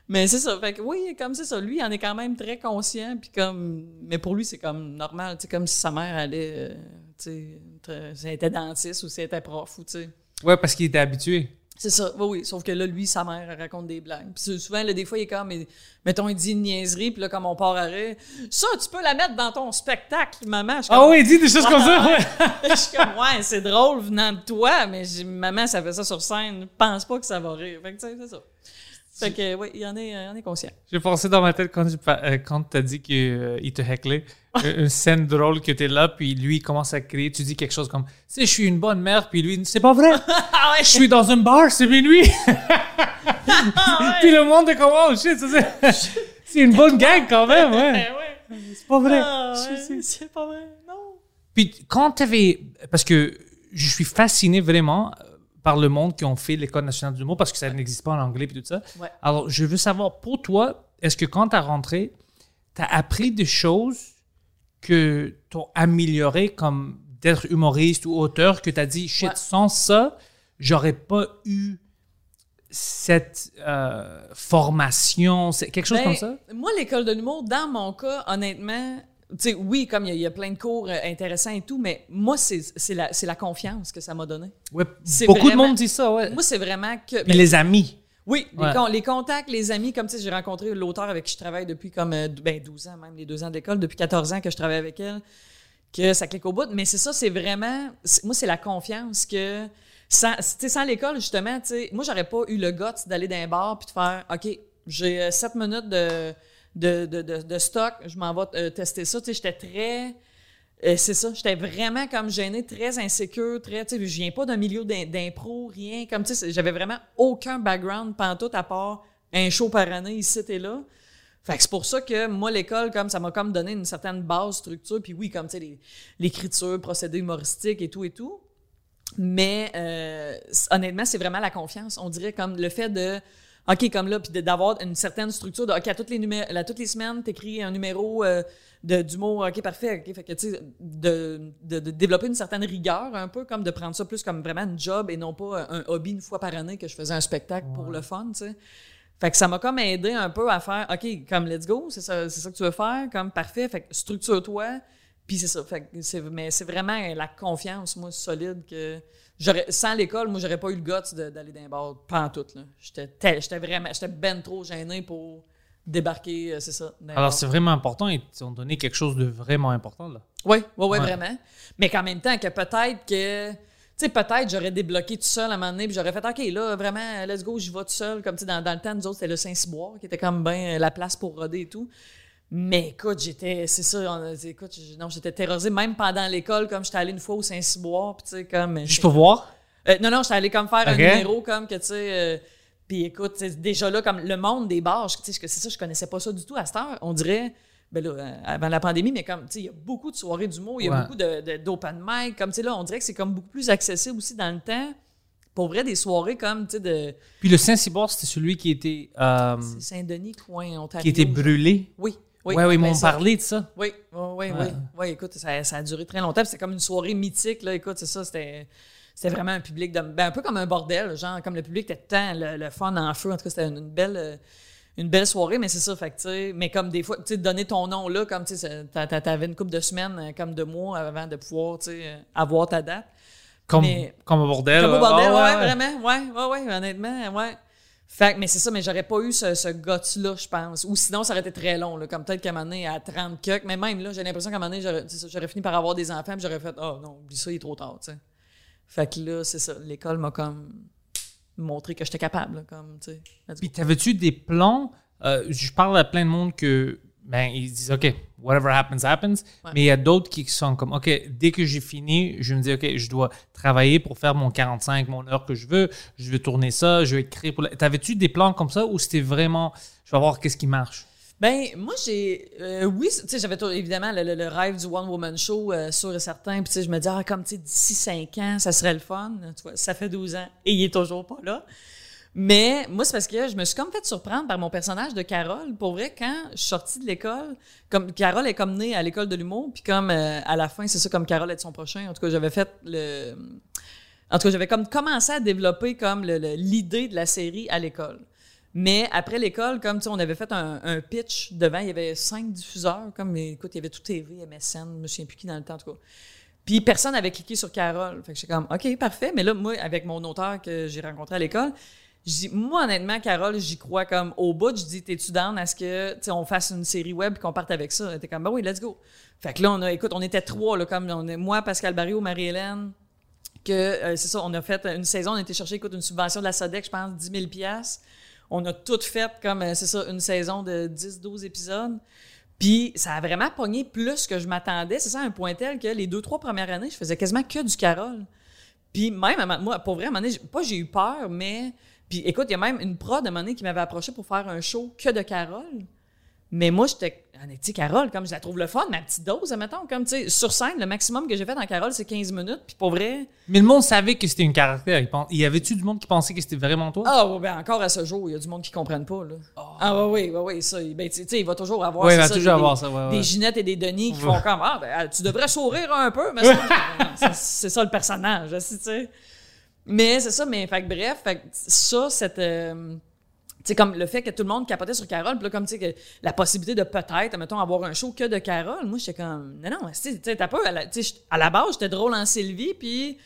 Mais c'est ça, fait que oui, comme c'est ça, lui, il en est quand même très conscient, puis comme, mais pour lui, c'est comme normal, sais, comme si sa mère allait, euh, tu sais, très- si elle était dentiste ou si elle était prof, ou tu sais. Ouais, parce qu'il était habitué. C'est ça, oui, oui. Sauf que là, lui, sa mère, elle raconte des blagues. Puis c'est- souvent, là, des fois, il est comme, mais- mettons, il dit une niaiserie, puis là, comme on part à rire, ça, tu peux la mettre dans ton spectacle, maman. Ah oui, dis des choses comme ça, ouais. je suis comme, ouais, c'est drôle venant de toi, mais maman, ça fait ça sur scène, je pense pas que ça va rire. Fait que, tu sais, c'est ça. Fait que, oui, il en est, il en est conscient. J'ai pensé dans ma tête quand tu euh, quand as dit qu'il te hecklait, euh, une scène drôle que tu es là, puis lui il commence à crier, tu dis quelque chose comme « Tu sais, je suis une bonne mère », puis lui « C'est pas vrai, Ah ouais, je suis dans un bar, c'est minuit ah Puis le monde est comme « Oh shit, c'est une bonne gag quand même, ouais. ouais. C'est pas vrai. Ah, ouais, c'est pas vrai, non. Puis quand tu avais. Parce que je suis fasciné vraiment euh, par le monde qui ont fait l'École nationale du mot parce que ça n'existe pas en anglais et tout ça. Ouais. Alors, je veux savoir, pour toi, est-ce que quand tu as rentré, tu as appris des choses que t'ont amélioré comme d'être humoriste ou auteur, que tu as dit, shit, Ouais. sans ça, j'aurais pas eu cette euh, formation, quelque chose Ben, comme ça? Moi, l'école de l'humour, dans mon cas, honnêtement, sais, oui, comme il y a- il y, a plein de cours euh, intéressants et tout, mais moi, c'est la, la confiance que ça m'a donné. Ouais, beaucoup de monde dit ça, ouais. Moi, c'est vraiment que. Puis ben, les amis. Oui, les, Ouais. con- les contacts, les amis, comme tu sais, j'ai rencontré l'auteur avec qui je travaille depuis comme euh, ben, 12 ans, même les deux ans d'école, depuis 14 ans que je travaille avec elle, que ça clique au bout. Mais c'est ça, c'est vraiment, moi, c'est la confiance que, sans, sans l'école, justement, tu sais, moi, j'aurais pas eu le guts d'aller dans un bar puis de faire, OK, j'ai 7 minutes de, de, de, de, stock, je m'en vais euh, tester ça. Tu sais, j'étais très. Euh, c'est ça, j'étais vraiment comme gênée, très insécure, très, tu sais, je viens pas d'un milieu d'im- d'impro, rien, comme, tu sais, j'avais vraiment aucun background pantoute à part un show par année ici et là. Fait que c'est pour ça que moi, l'école, comme ça m'a comme donné une certaine base, structure, puis oui, comme, tu sais, l'écriture, procédés humoristiques et tout et tout. Mais euh, honnêtement, c'est vraiment la confiance. On dirait comme le fait de OK, comme là, puis d'avoir une certaine structure de OK, à toutes les, numé- à toutes les semaines, t'écris un numéro euh, de, d'humour, OK, parfait. OK, fait que, tu sais, de, de, de développer une certaine rigueur, un peu, comme de prendre ça plus comme vraiment une job et non pas un hobby une fois par année que je faisais un spectacle pour le fun, tu sais. Fait que ça m'a comme aidé un peu à faire OK, comme let's go, c'est ça, c'est ça que tu veux faire, comme parfait, fait que structure-toi. Puis c'est ça. Fait que mais c'est vraiment la confiance, moi, solide que. J'aurais, sans l'école, moi, j'aurais pas eu le guts d'aller dans un bar, pas en tout. Là. J'étais, vraiment, j'étais ben trop gêné pour débarquer, euh, c'est ça. Alors, c'est vraiment important. Ils t'ont donné quelque chose de vraiment important, là. Oui, oui, oui, Ouais. vraiment. Mais qu'en même temps, que peut-être que. Tu sais, peut-être j'aurais débloqué tout seul à un moment donné, puis j'aurais fait, OK, là, vraiment, let's go, j'y vais tout seul. Comme, tu sais, dans, dans le temps, nous autres, c'était le Saint-Cyboire, qui était comme bien la place pour roder et tout. Mais écoute, j'étais, c'est ça, on a- écoute, j- non, j'étais terrorisée, même pendant l'école, comme j'étais allée une fois au Saint-Cyboire, puis tu sais, comme. Juste pour voir? Euh, non, non, j'étais allée comme faire un numéro, comme que, tu sais. euh, puis écoute, déjà là, comme le monde des bars, je- tu sais, c'est ça, je connaissais pas ça du tout à cette heure. On dirait, ben là, euh, avant la pandémie, mais comme, tu sais, il y a beaucoup de soirées d'humour, il y a Ouais. beaucoup de, de- d'open mic, comme, tu sais, là, on dirait que c'est comme beaucoup plus accessible aussi dans le temps. Pour vrai, des soirées comme, tu sais, de Puis le Saint-Cyboire, c'était celui qui était, euh, Saint-Denis, coin, Ontario. qui était brûlé? Oui. Oui, ouais, oui, ils m'ont parlé de ça. Oui, oui, oui, Ouais. oui. Écoute, ça, ça a duré très longtemps. C'était comme une soirée mythique, là. Écoute, c'est ça, c'était. C'était vraiment un public de. Ben, un peu comme un bordel, genre, comme le public était tant le, le fun en feu. En tout cas, c'était une, une belle. euh, Une belle soirée, mais c'est ça, fait que, mais comme des fois, tu sais, donner ton nom là, comme, tu t'avais une couple de semaines, euh, comme de mois avant de pouvoir, euh, avoir ta date. Comme, Mais- comme un bordel. Comme au bordel, ouais, ouais, ouais. vraiment, ouais, ouais, ouais, honnêtement, ouais. Fait mais c'est ça, mais j'aurais pas eu ce, ce guts-là, je pense. Ou sinon, ça aurait été très long, là, comme peut-être qu'à un moment donné, à 30 cucks, mais même là, j'ai l'impression qu'à un moment donné, j'aurais, fini par avoir des enfants, j'aurais fait, oh non, oublie ça, il est trop tard, tu sais. Fait que là, c'est ça, l'école m'a comme montré que j'étais capable, là, comme, tu sais. Puis t'avais-tu des plans? euh, je parle à plein de monde que, ben, ils disent, OK, whatever happens, happens. Mais il y a d'autres qui sont comme, OK, dès que j'ai fini, je me dis, OK, je dois travailler pour faire mon 45, mon heure que je veux. Je vais tourner ça, je vais écrire pour la... T'avais-tu des plans comme ça ou c'était vraiment, je vais voir qu'est-ce qui marche? Ben, moi, j'ai. euh, oui, tu sais, j'avais évidemment le, le- le rêve du One Woman Show, euh, sûr et certain. Puis, tu sais, je me dis, ah, comme, tu sais, d'ici 5 ans, ça serait le fun. Tu vois, ça fait 12 ans et il est toujours pas là. Mais moi, c'est parce que je me suis comme fait surprendre par mon personnage de Carole. Pour vrai, quand je suis sortie de l'école, comme Carole est comme née à l'école de l'humour, puis comme euh, à la fin, c'est ça, comme Carole est de son prochain. En tout cas, j'avais fait le. En tout cas, j'avais comme commencé à développer comme l'idée de la série à l'école. Mais après l'école, comme tu sais, on avait fait un, pitch devant, il y avait cinq diffuseurs, comme écoute, il y avait tout TV, MSN, je me souviens plus qui dans le temps, en tout cas. Puis personne n'avait cliqué sur Carole. Fait que j'étais comme, OK, parfait. Mais là, moi, avec mon auteur que j'ai rencontré à l'école, moi, honnêtement, Carole, j'y crois comme au bout. Je dis, t'es-tu down à ce que, on fasse une série web et qu'on parte avec ça? Elle était comme, ben oui, let's go. Fait que là, on a, écoute, on était trois, là, comme on moi, Pascal Barrio, Marie-Hélène, que euh, c'est ça, on a fait une saison, on a été chercher, écoute, une subvention de la SODEC, je pense, 10 000 piastres. On a tout fait comme, euh, c'est ça, une saison de 10-12 épisodes. Puis ça a vraiment pogné plus que je m'attendais. C'est ça, un point tel que les deux, trois premières années, je faisais quasiment que du Carole. Puis même, moi, pour vrai, à un moment donné, pas j'ai eu peur, mais... Puis écoute, il y a même une prod à un moment qui m'avait approché pour faire un show que de Carole. Mais moi, j'étais. Ah, Tu sais, Carole, comme je la trouve le fun, ma petite dose, admettons. Comme, tu sais, sur scène, le maximum que j'ai fait dans Carole, c'est 15 minutes. Puis pour vrai. Mais le monde savait que c'était une caractère. Il y avait-tu du monde qui pensait que c'était vraiment toi? Ah, ouais, ben encore à ce jour, il y a du monde qui ne comprenne pas, là. Ah, oui, oui, oui, ça. Ben, tu sais, il va toujours avoir. Ouais, il va ça, toujours des- avoir ça, ouais, Des ouais. Ginette et des Denis qui font comme Ah, ben, tu devrais sourire un peu, mais c'est ça le personnage, tu sais. Mais c'est ça, mais fait que bref, fait que ça, cette. euh, tu sais, comme le fait que tout le monde capotait sur Carole, puis là, comme, tu sais, que la possibilité de peut-être, mettons, avoir un show que de Carole, moi, j'étais comme, non, non, tu sais, t'as pas, à la, tu sais, à la base, j'étais drôle en Sylvie, puis,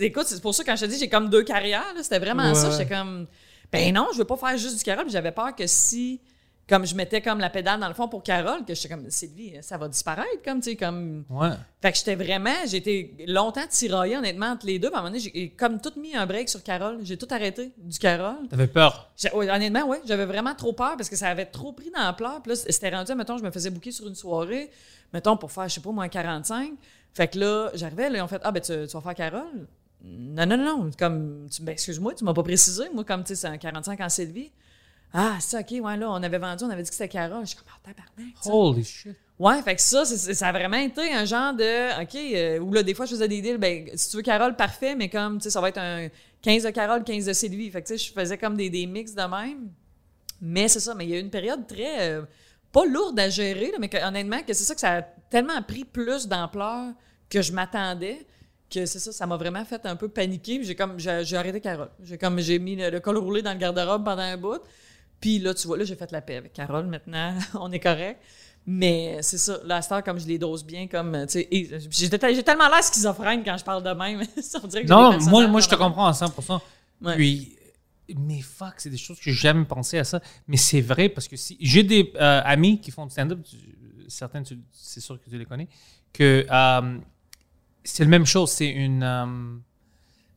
écoute, c'est pour ça, quand je te dis, j'ai comme deux carrières, là, c'était vraiment Ouais. ça, j'étais comme, ben non, je veux pas faire juste du Carole, j'avais peur que si, comme je mettais comme la pédale dans le fond pour Carole, que j'étais comme, Sylvie, ça va disparaître, comme, tu sais, comme, Ouais. fait que j'étais vraiment, été longtemps tiraillée, honnêtement, entre les deux. Puis à un moment donné, j'ai comme tout mis un break sur Carole. J'ai tout arrêté du Carole. T'avais peur? Ouais, honnêtement, oui, j'avais vraiment trop peur parce que ça avait trop pris d'ampleur. Puis là, c'était rendu, mettons, je me faisais booker sur une soirée, mettons, pour faire, je sais pas, moins 45. Fait que là, j'arrivais, là, ils ont fait Ah, ben, tu, tu vas faire Carole? Non, non, non. Comme, tu- ben, excuse-moi, tu m'as pas précisé. Moi, comme, tu sais, c'est un 45 en Sylvie. Ah, c'est OK, ouais, là, on avait vendu, on avait dit que c'était Carole. Je suis comme, ah, tabarnak. Holy shit. Ouais, fait que ça, ça a vraiment été un genre de, OK, euh, où là, des fois, je faisais des deals, ben, si tu veux Carole, parfait, mais comme, tu sais, ça va être un 15 de Carole, 15 de Sylvie. Fait que, tu sais, je faisais comme des, des mix de même. Mais c'est ça, mais il y a eu une période très, euh, pas lourde à gérer, là, mais que, honnêtement, que c'est ça que ça a tellement pris plus d'ampleur que je m'attendais, que c'est ça, ça m'a vraiment fait un peu paniquer. J'ai comme, j'ai j'ai arrêté Carole. J'ai comme, j'ai mis le, le col roulé dans le garde-robe pendant un bout. Puis là, tu vois, là, j'ai fait la paix avec Carole. Maintenant, on est correct. Mais c'est ça, cette heure, comme je les dose bien, comme, tu sais, et j'ai tellement l'air schizophrène quand je parle de même. On dirait que Non, moi, moi, je te comprends à 100%. Ouais. Puis, mais fuck, c'est des choses que j'ai jamais pensé à ça. Mais c'est vrai parce que si j'ai des euh, amis qui font du stand-up, tu- c'est sûr que tu les connais, que euh, c'est la même chose. C'est une. euh,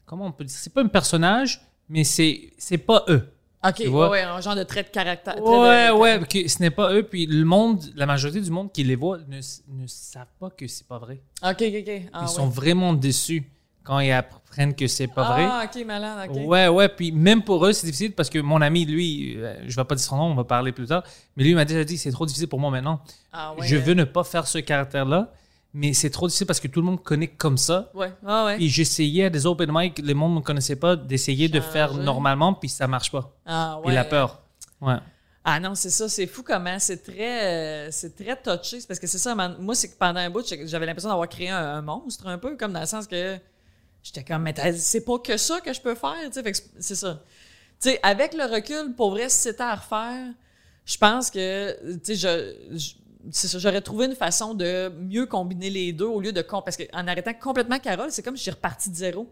comment on peut dire? C'est pas un personnage, mais c'est pas eux. OK, Tu ouais, vois? ouais, un genre de trait de caractère. trait Ouais, de- ouais, ce n'est pas eux. Puis le monde, la majorité du monde qui les voit ne, ne savent pas que c'est pas vrai. OK, OK, OK. Ah, Ils ouais. sont vraiment déçus quand ils apprennent que c'est pas vrai. Ah, OK, malade, OK. Ouais, ouais. Puis même pour eux, c'est difficile parce que mon ami, lui, euh, je vais pas dire son nom, on va parler plus tard, mais lui m'a déjà dit c'est trop difficile pour moi maintenant. Ah, ouais, je veux ne pas faire ce caractère-là, mais c'est trop difficile parce que tout le monde connaît comme ça. Ouais, ah, ouais. Et j'essayais à des open mic, le monde ne me connaissait pas, d'essayer de faire normalement, puis ça marche pas. Ah, ouais. Il a peur. Ouais. Ah non, c'est ça, c'est fou comment c'est très, euh, c'est très touché. Parce que c'est ça, moi, c'est que pendant un bout, j'avais l'impression d'avoir créé un, un monstre un peu, comme dans le sens que j'étais comme, mais c'est pas que ça que je peux faire, tu sais, c'est- ça. Tu sais, avec le recul, pour vrai, si c'était à refaire, je pense que, tu sais, je, j'aurais trouvé une façon de mieux combiner les deux au lieu de... Parce qu'en arrêtant complètement Carole, c'est comme si j'ai reparti de zéro.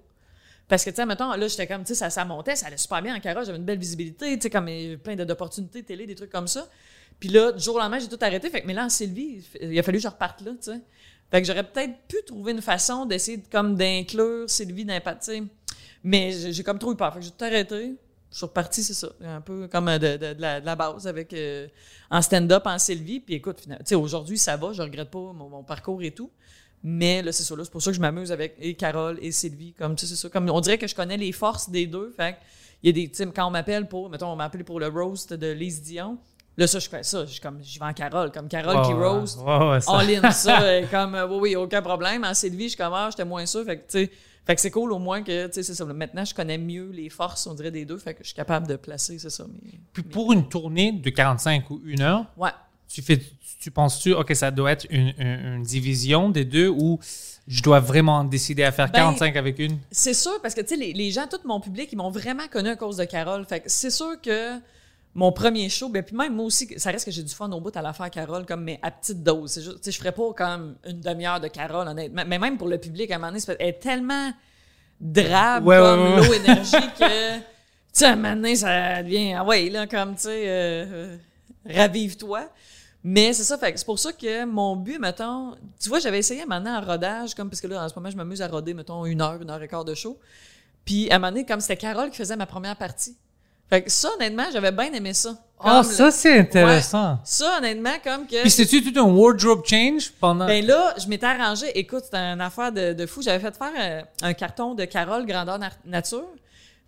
Parce que, tu sais, mettons, là, j'étais comme, tu sais, ça, montait, ça allait super bien en Carole, j'avais une belle visibilité, tu sais, comme plein d'opportunités télé, des trucs comme ça. Puis là, du jour au lendemain, j'ai tout arrêté. Fait que, mais là, Sylvie, il a fallu que je reparte là, tu sais. Fait que j'aurais peut-être pu trouver une façon d'essayer de, comme d'inclure Sylvie dans sais. Mais j'ai comme trop eu peur. Fait que j'ai tout arrêté. Je suis reparti, c'est ça. Un peu comme euh, de, de- de la, de la base avec euh, en stand-up en Sylvie. Puis écoute, finalement, aujourd'hui, ça va. Je regrette pas mon, mon parcours et tout. Mais là, c'est ça. là, C'est pour ça que je m'amuse avec et Carole et Sylvie. Comme, tu sais, c'est ça. Comme, on dirait que je connais les forces des deux. Fait il y a des. Quand on m'appelle pour. Mettons, on m'a appelé pour le roast de Lise Dion. Là, ça, je fais ça. Je suis comme, j'y vais en Carole. Comme Carole qui roast. ouais, ouais, ça. All in, ça, comme, euh, oui, oui, aucun problème. En Sylvie, je suis comme, ah, j'étais moins sûr. Fait que, tu sais, fait que c'est cool au moins que, tu sais, c'est ça. Maintenant, je connais mieux les forces, on dirait, des deux. Fait que je suis capable de placer, c'est ça. Puis pour une tournée de 45 ou une heure, ouais. tu fais, tu penses-tu, ok, ça doit être une, une- une division des deux ou je dois vraiment décider à faire Ben, 45 avec une? C'est sûr, parce que, tu sais, les, les gens, tout mon public, ils m'ont vraiment connu à cause de Carole. Fait que c'est sûr que mon premier show, ben, puis même moi aussi, ça reste que j'ai du fun au bout à la faire Carole, comme, mais à petite dose. C'est juste, tu sais, je ferais pas comme une demi-heure de Carole, honnêtement. Mais même pour le public, à un moment donné, c'est- elle est tellement drabe Ouais, comme ouais, ouais. l'eau énergie que, tu sais, à un moment donné, ça devient, ah ouais, là, comme, tu sais, euh, euh, ravive-toi. Mais c'est ça, fait c'est pour ça que mon but, mettons, tu vois, j'avais essayé maintenant en rodage, comme, parce que là, en ce moment, je m'amuse à roder, mettons, une heure, une heure et quart de show. Puis à un moment donné, comme c'était Carole qui faisait ma première partie. Fait que ça, honnêtement, j'avais bien aimé ça. Ah, Comme ça, le- c'est intéressant. Ouais. Ça, honnêtement, comme que. Puis c'était-tu tout un wardrobe change pendant. Ben là, je m'étais arrangé. Écoute, c'était une affaire de, de fou. J'avais fait faire euh, un carton de Carole grandeur na- nature.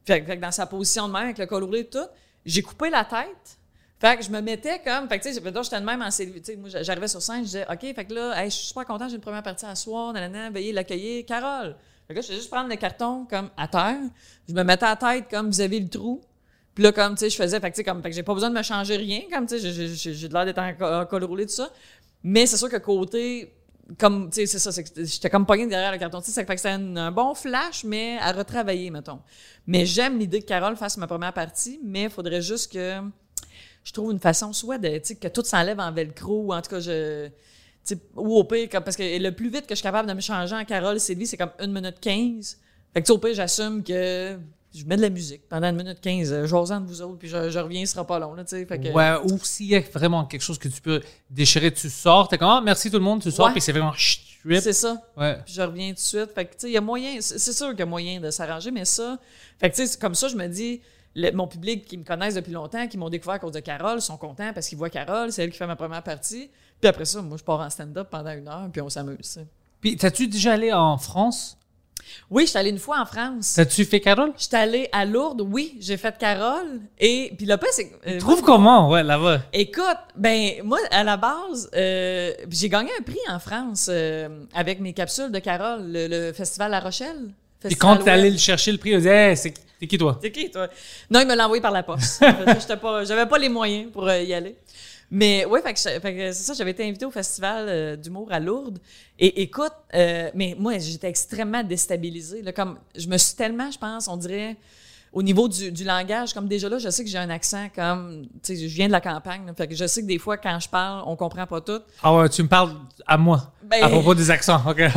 Fait, que- fait que dans sa position de même, avec le col roulé et tout, j'ai coupé la tête. Fait que je me mettais comme. Fait que, tu sais, j'étais de même en sais, moi, j'arrivais sur scène, je disais, OK, fait que là, hey, je suis super content, j'ai une première partie à soir, nanana, veuillez l'accueillir. Carole. Fait que là, je faisais juste prendre le carton comme à terre. Je me mettais à la tête comme vis-à-vis le trou. Puis là, comme, tu sais, je faisais, fait que, comme, fait que j'ai pas besoin de me changer rien, comme, tu sais, j'ai- de l'air d'être en en col roulé, tout ça. Mais c'est sûr que côté comme, tu sais, c'est ça, c'est j'étais comme pognée derrière le carton. Tu sais, ça fait que c'était un, bon flash, mais à retravailler, mettons. Mais j'aime l'idée que Carole fasse ma première partie, mais il faudrait juste que je trouve une façon, soit de, tu sais, que tout s'enlève en velcro, ou en tout cas, je. ou au pire, comme- parce que le plus vite que je suis capable de me changer en Carole Sylvie, c'est comme 1 minute 15. Fait que, au pire, j'assume que je mets de la musique pendant 1 minute 15. Euh, J'ose de vous autres, puis je, je reviens, ce sera pas long, là. Fait que. Ouais, ou s'il y a vraiment quelque chose que tu peux déchirer, tu sors, t'es comme, ah, merci tout le monde, tu sors, Ouais. puis c'est vraiment. C'est ça. Ouais. puis je reviens tout de suite. Fait que, tu sais, il y a moyen, c'est sûr qu'il y a moyen de s'arranger, mais ça, fait que, tu sais, comme ça, je me dis, le- mon public qui me connaissent depuis longtemps, qui m'ont découvert à cause de Carole, sont contents parce qu'ils voient Carole, c'est elle qui fait ma première partie. Puis après ça, moi, je pars en stand-up pendant une heure, puis on s'amuse. Puis, t'as-tu déjà allé en France? Oui, je suis allée une fois en France. T'as-tu fait Carole? Je suis allée à Lourdes, oui, j'ai fait Carole. Et puis le pire, c'est que. euh, Trouve comment, ouais, là-bas. Écoute, ben moi à la base, euh, j'ai gagné un prix en France euh, avec mes capsules de Carole, le, le festival La Rochelle. Festival quand t'es allé le chercher le prix, on dit, hey, c'est qui toi? C'est qui toi? Non, il me l'a envoyé par la poste. J'avais pas les moyens pour y aller. Mais ouais, fait que, fait que c'est ça, j'avais été invitée au festival euh, d'humour à Lourdes. Et écoute, euh, mais moi j'étais extrêmement déstabilisée. Là, comme je me suis tellement, je pense, on dirait au niveau du, du langage, comme déjà là, je sais que j'ai un accent comme, tu sais, je viens de la campagne, là, fait que je sais que des fois quand je parle, on comprend pas tout. Ah ouais, tu me parles à moi. Ben- À propos des accents, ok.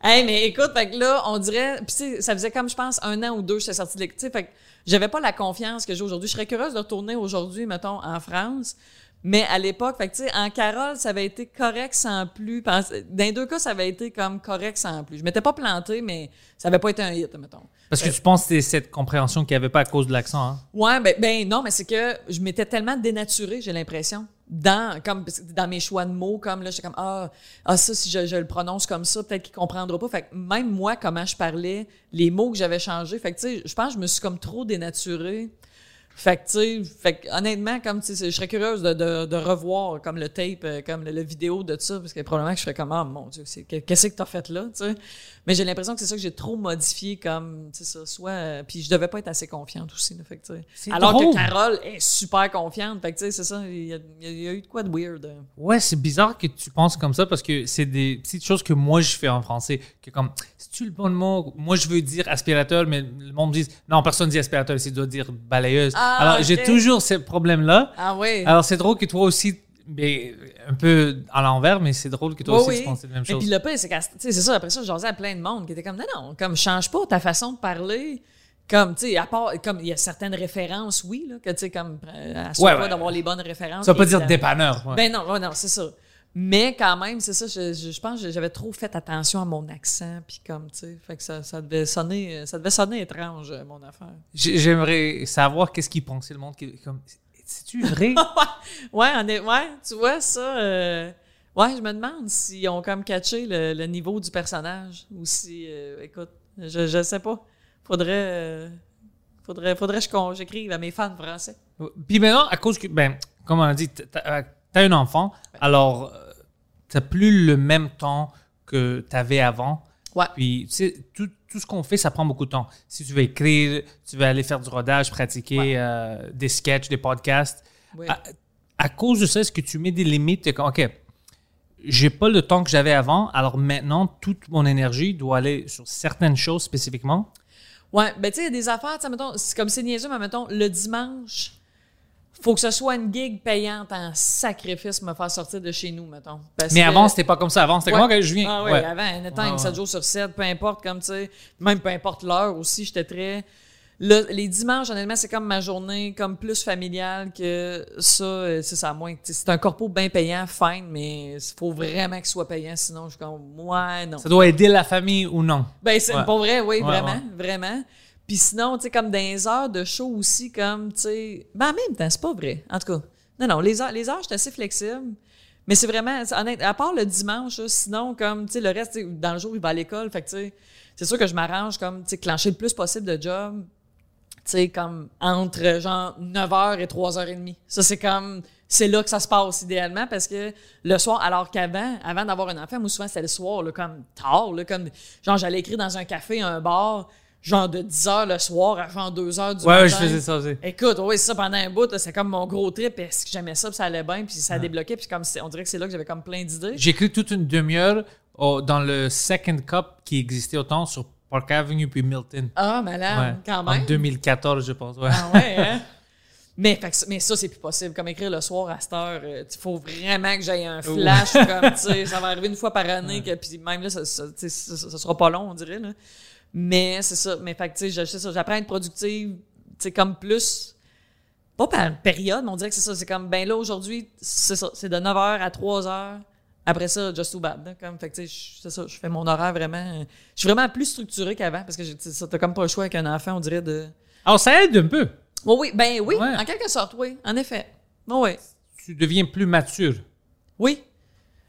Hey, mais écoute, fait que là, on dirait, puis ça faisait comme je pense un an ou deux, j'étais sortie de l'école. Fait que j'avais pas la confiance que j'ai aujourd'hui. Je serais curieuse de retourner aujourd'hui, mettons, en France. Mais à l'époque, fait que tu sais, en Carole, ça avait été correct sans plus. Dans les deux cas, ça avait été comme correct sans plus. Je m'étais pas plantée, mais ça avait pas été un hit, mettons. Parce que tu penses que c'est cette compréhension qu'il n'y avait pas à cause de l'accent, hein? Ouais, ben, ben non, mais c'est que je m'étais tellement dénaturée, j'ai l'impression. Dans, comme, dans mes choix de mots, comme là, j'étais comme, ah, ah, ça, si je, le prononce comme ça, peut-être qu'il comprendra pas. Fait que même moi, comment je parlais, les mots que j'avais changés, fait que, tu sais, je pense que je me suis comme trop dénaturée. Fait que, tu sais, fait que, honnêtement, comme, tu sais, je serais curieuse de, de, de revoir, comme le tape, euh, comme le, le vidéo de ça, parce que probablement que je serais comme, ah, mon Dieu, c'est- qu'est-ce que t'as fait là, tu sais? Mais j'ai l'impression que c'est ça que j'ai trop modifié, comme, tu sais, ça, soit, euh, puis je devais pas être assez confiante aussi, là, fait que, tu sais. C'est Alors drôle. que Carole est super confiante, fait que, tu sais, c'est ça, il y, a, il y a eu de quoi de weird. euh. Ouais, c'est bizarre que tu penses comme ça parce que c'est des petites choses que moi je fais en français. Que comme, c'est-tu le bon mot? Moi je veux dire aspirateur, mais le monde me dit, non, personne dit aspirateur, ici, doit dire balayeuse. Ah, Alors ok. j'ai toujours ce problème-là. Ah oui. Alors c'est drôle que toi aussi, mais un peu à l'envers, mais c'est drôle que toi Oui, aussi oui. tu penses la même chose. puis le pire, c'est sais, c'est ça, après ça, je jasais à plein de monde qui était comme, non, non, comme, change pas ta façon de parler. Comme, tu sais, à part, comme, il y a certaines références, oui, là, que, tu sais, comme, euh, assure-toi Ouais, ouais. d'avoir les bonnes références. Ça veut pas dire dépanneur. ouais. Ben non, non, c'est ça. Mais quand même, c'est ça, je, je, je pense que j'avais trop fait attention à mon accent, puis comme, tu sais, fait que ça, ça devait sonner, ça devait sonner étrange, euh, mon affaire. J'ai- J'aimerais savoir qu'est-ce qu'ils pensait le monde. Comme, c'est-tu vrai? Ouais, on est, ouais, tu vois, ça, euh, ouais, je me demande s'ils ont comme catché le, le niveau du personnage, ou si, euh, écoute, je, je sais pas. Faudrait, euh, faudrait, faudrait que j'écrive à mes fans français. Puis maintenant, à cause que, ben, comme on a dit, t'as as un enfant, alors euh, t'as plus le même temps que t'avais avant. Ouais. Puis, tu sais, tout, tout ce qu'on fait, ça prend beaucoup de temps. Si tu veux écrire, tu veux aller faire du rodage, pratiquer Ouais. euh, des sketchs, des podcasts. Ouais. À, à cause de ça, est-ce que tu mets des limites? Comme, OK, j'ai pas le temps que j'avais avant, alors maintenant, toute mon énergie doit aller sur certaines choses spécifiquement? Ouais, ben tu sais, il y a des affaires, tu sais, mettons, c'est comme c'est niaiseux, mais mettons, le dimanche, faut que ce soit une gig payante en sacrifice me faire sortir de chez nous, mettons. Parce Mais que- avant, c'était pas comme ça. Avant, c'était Ouais. comme, OK, je viens? Ah oui, Ouais. avant, Ouais, ouais. 7 jours sur 7, peu importe, comme tu sais, même peu importe l'heure aussi, j'étais très. Le- les dimanches, honnêtement, c'est comme ma journée, comme plus familiale que ça, euh, c'est ça, moins. que- C'est un corpo bien payant, fine, mais il faut vraiment qu'il soit payant, sinon je suis comme, ouais, non. Ça doit aider la famille ou non? Ben, c'est Ouais. pour vrai, oui, vraiment, vraiment. Puis sinon, tu sais, comme dans les heures de show aussi, comme, tu sais, ben en même temps, c'est pas vrai. En tout cas, non, non, les heures, les heures, j'étais assez flexible. Mais c'est vraiment, honnête, à part le dimanche, sinon, comme, tu sais, le reste, dans le jour, il va à l'école, fait que, tu sais, c'est sûr que je m'arrange comme, tu sais, clencher le plus possible de job, tu sais, comme, entre, genre, 9h et 3h30. Ça, c'est comme, c'est là que ça se passe idéalement parce que le soir, alors qu'avant, avant d'avoir un enfant, moi, souvent, c'était le soir, là, comme tard, là, comme, genre, j'allais écrire dans un café, un bar, genre de 10 h le soir à genre 2 h du Ouais, matin. ouais, je faisais ça aussi. Écoute, oui, ça pendant un bout, c'est comme mon gros trip. Est-ce que j'aimais ça, puis ça allait bien, puis ça a débloqué, puis comme on dirait que c'est là que j'avais comme plein d'idées. J'ai toute une demi-heure dans le Second Cup qui existait autant sur Park Avenue puis Milton. Ah, malade, Ouais. quand En même. 2014, je pense. Ouais. Ah ouais, hein? Mais, fait mais ça, c'est plus possible. Comme écrire le soir à cette heure, il faut vraiment que j'aille un flash. comme, ça va arriver une fois par année. Que, puis même là, ça- ça sera pas long, on dirait. Là. Mais c'est ça. Mais fait que, tu sais, j'apprends à être productive, tu sais, comme plus. Pas par période, mais on dirait que c'est ça. C'est comme, ben là, aujourd'hui, c'est ça. C'est de 9h à 3h. Après ça, just too bad. Comme, fait que, tu sais, je- c'est ça. Je fais mon horaire vraiment. Je suis vraiment plus structuré qu'avant parce que ça, t'as comme pas le choix avec un enfant, on dirait, de. Alors, ça aide un peu. Oui, oui, ben oui, Ouais. en quelque sorte, oui, en effet. Oui, Tu deviens plus mature. oui.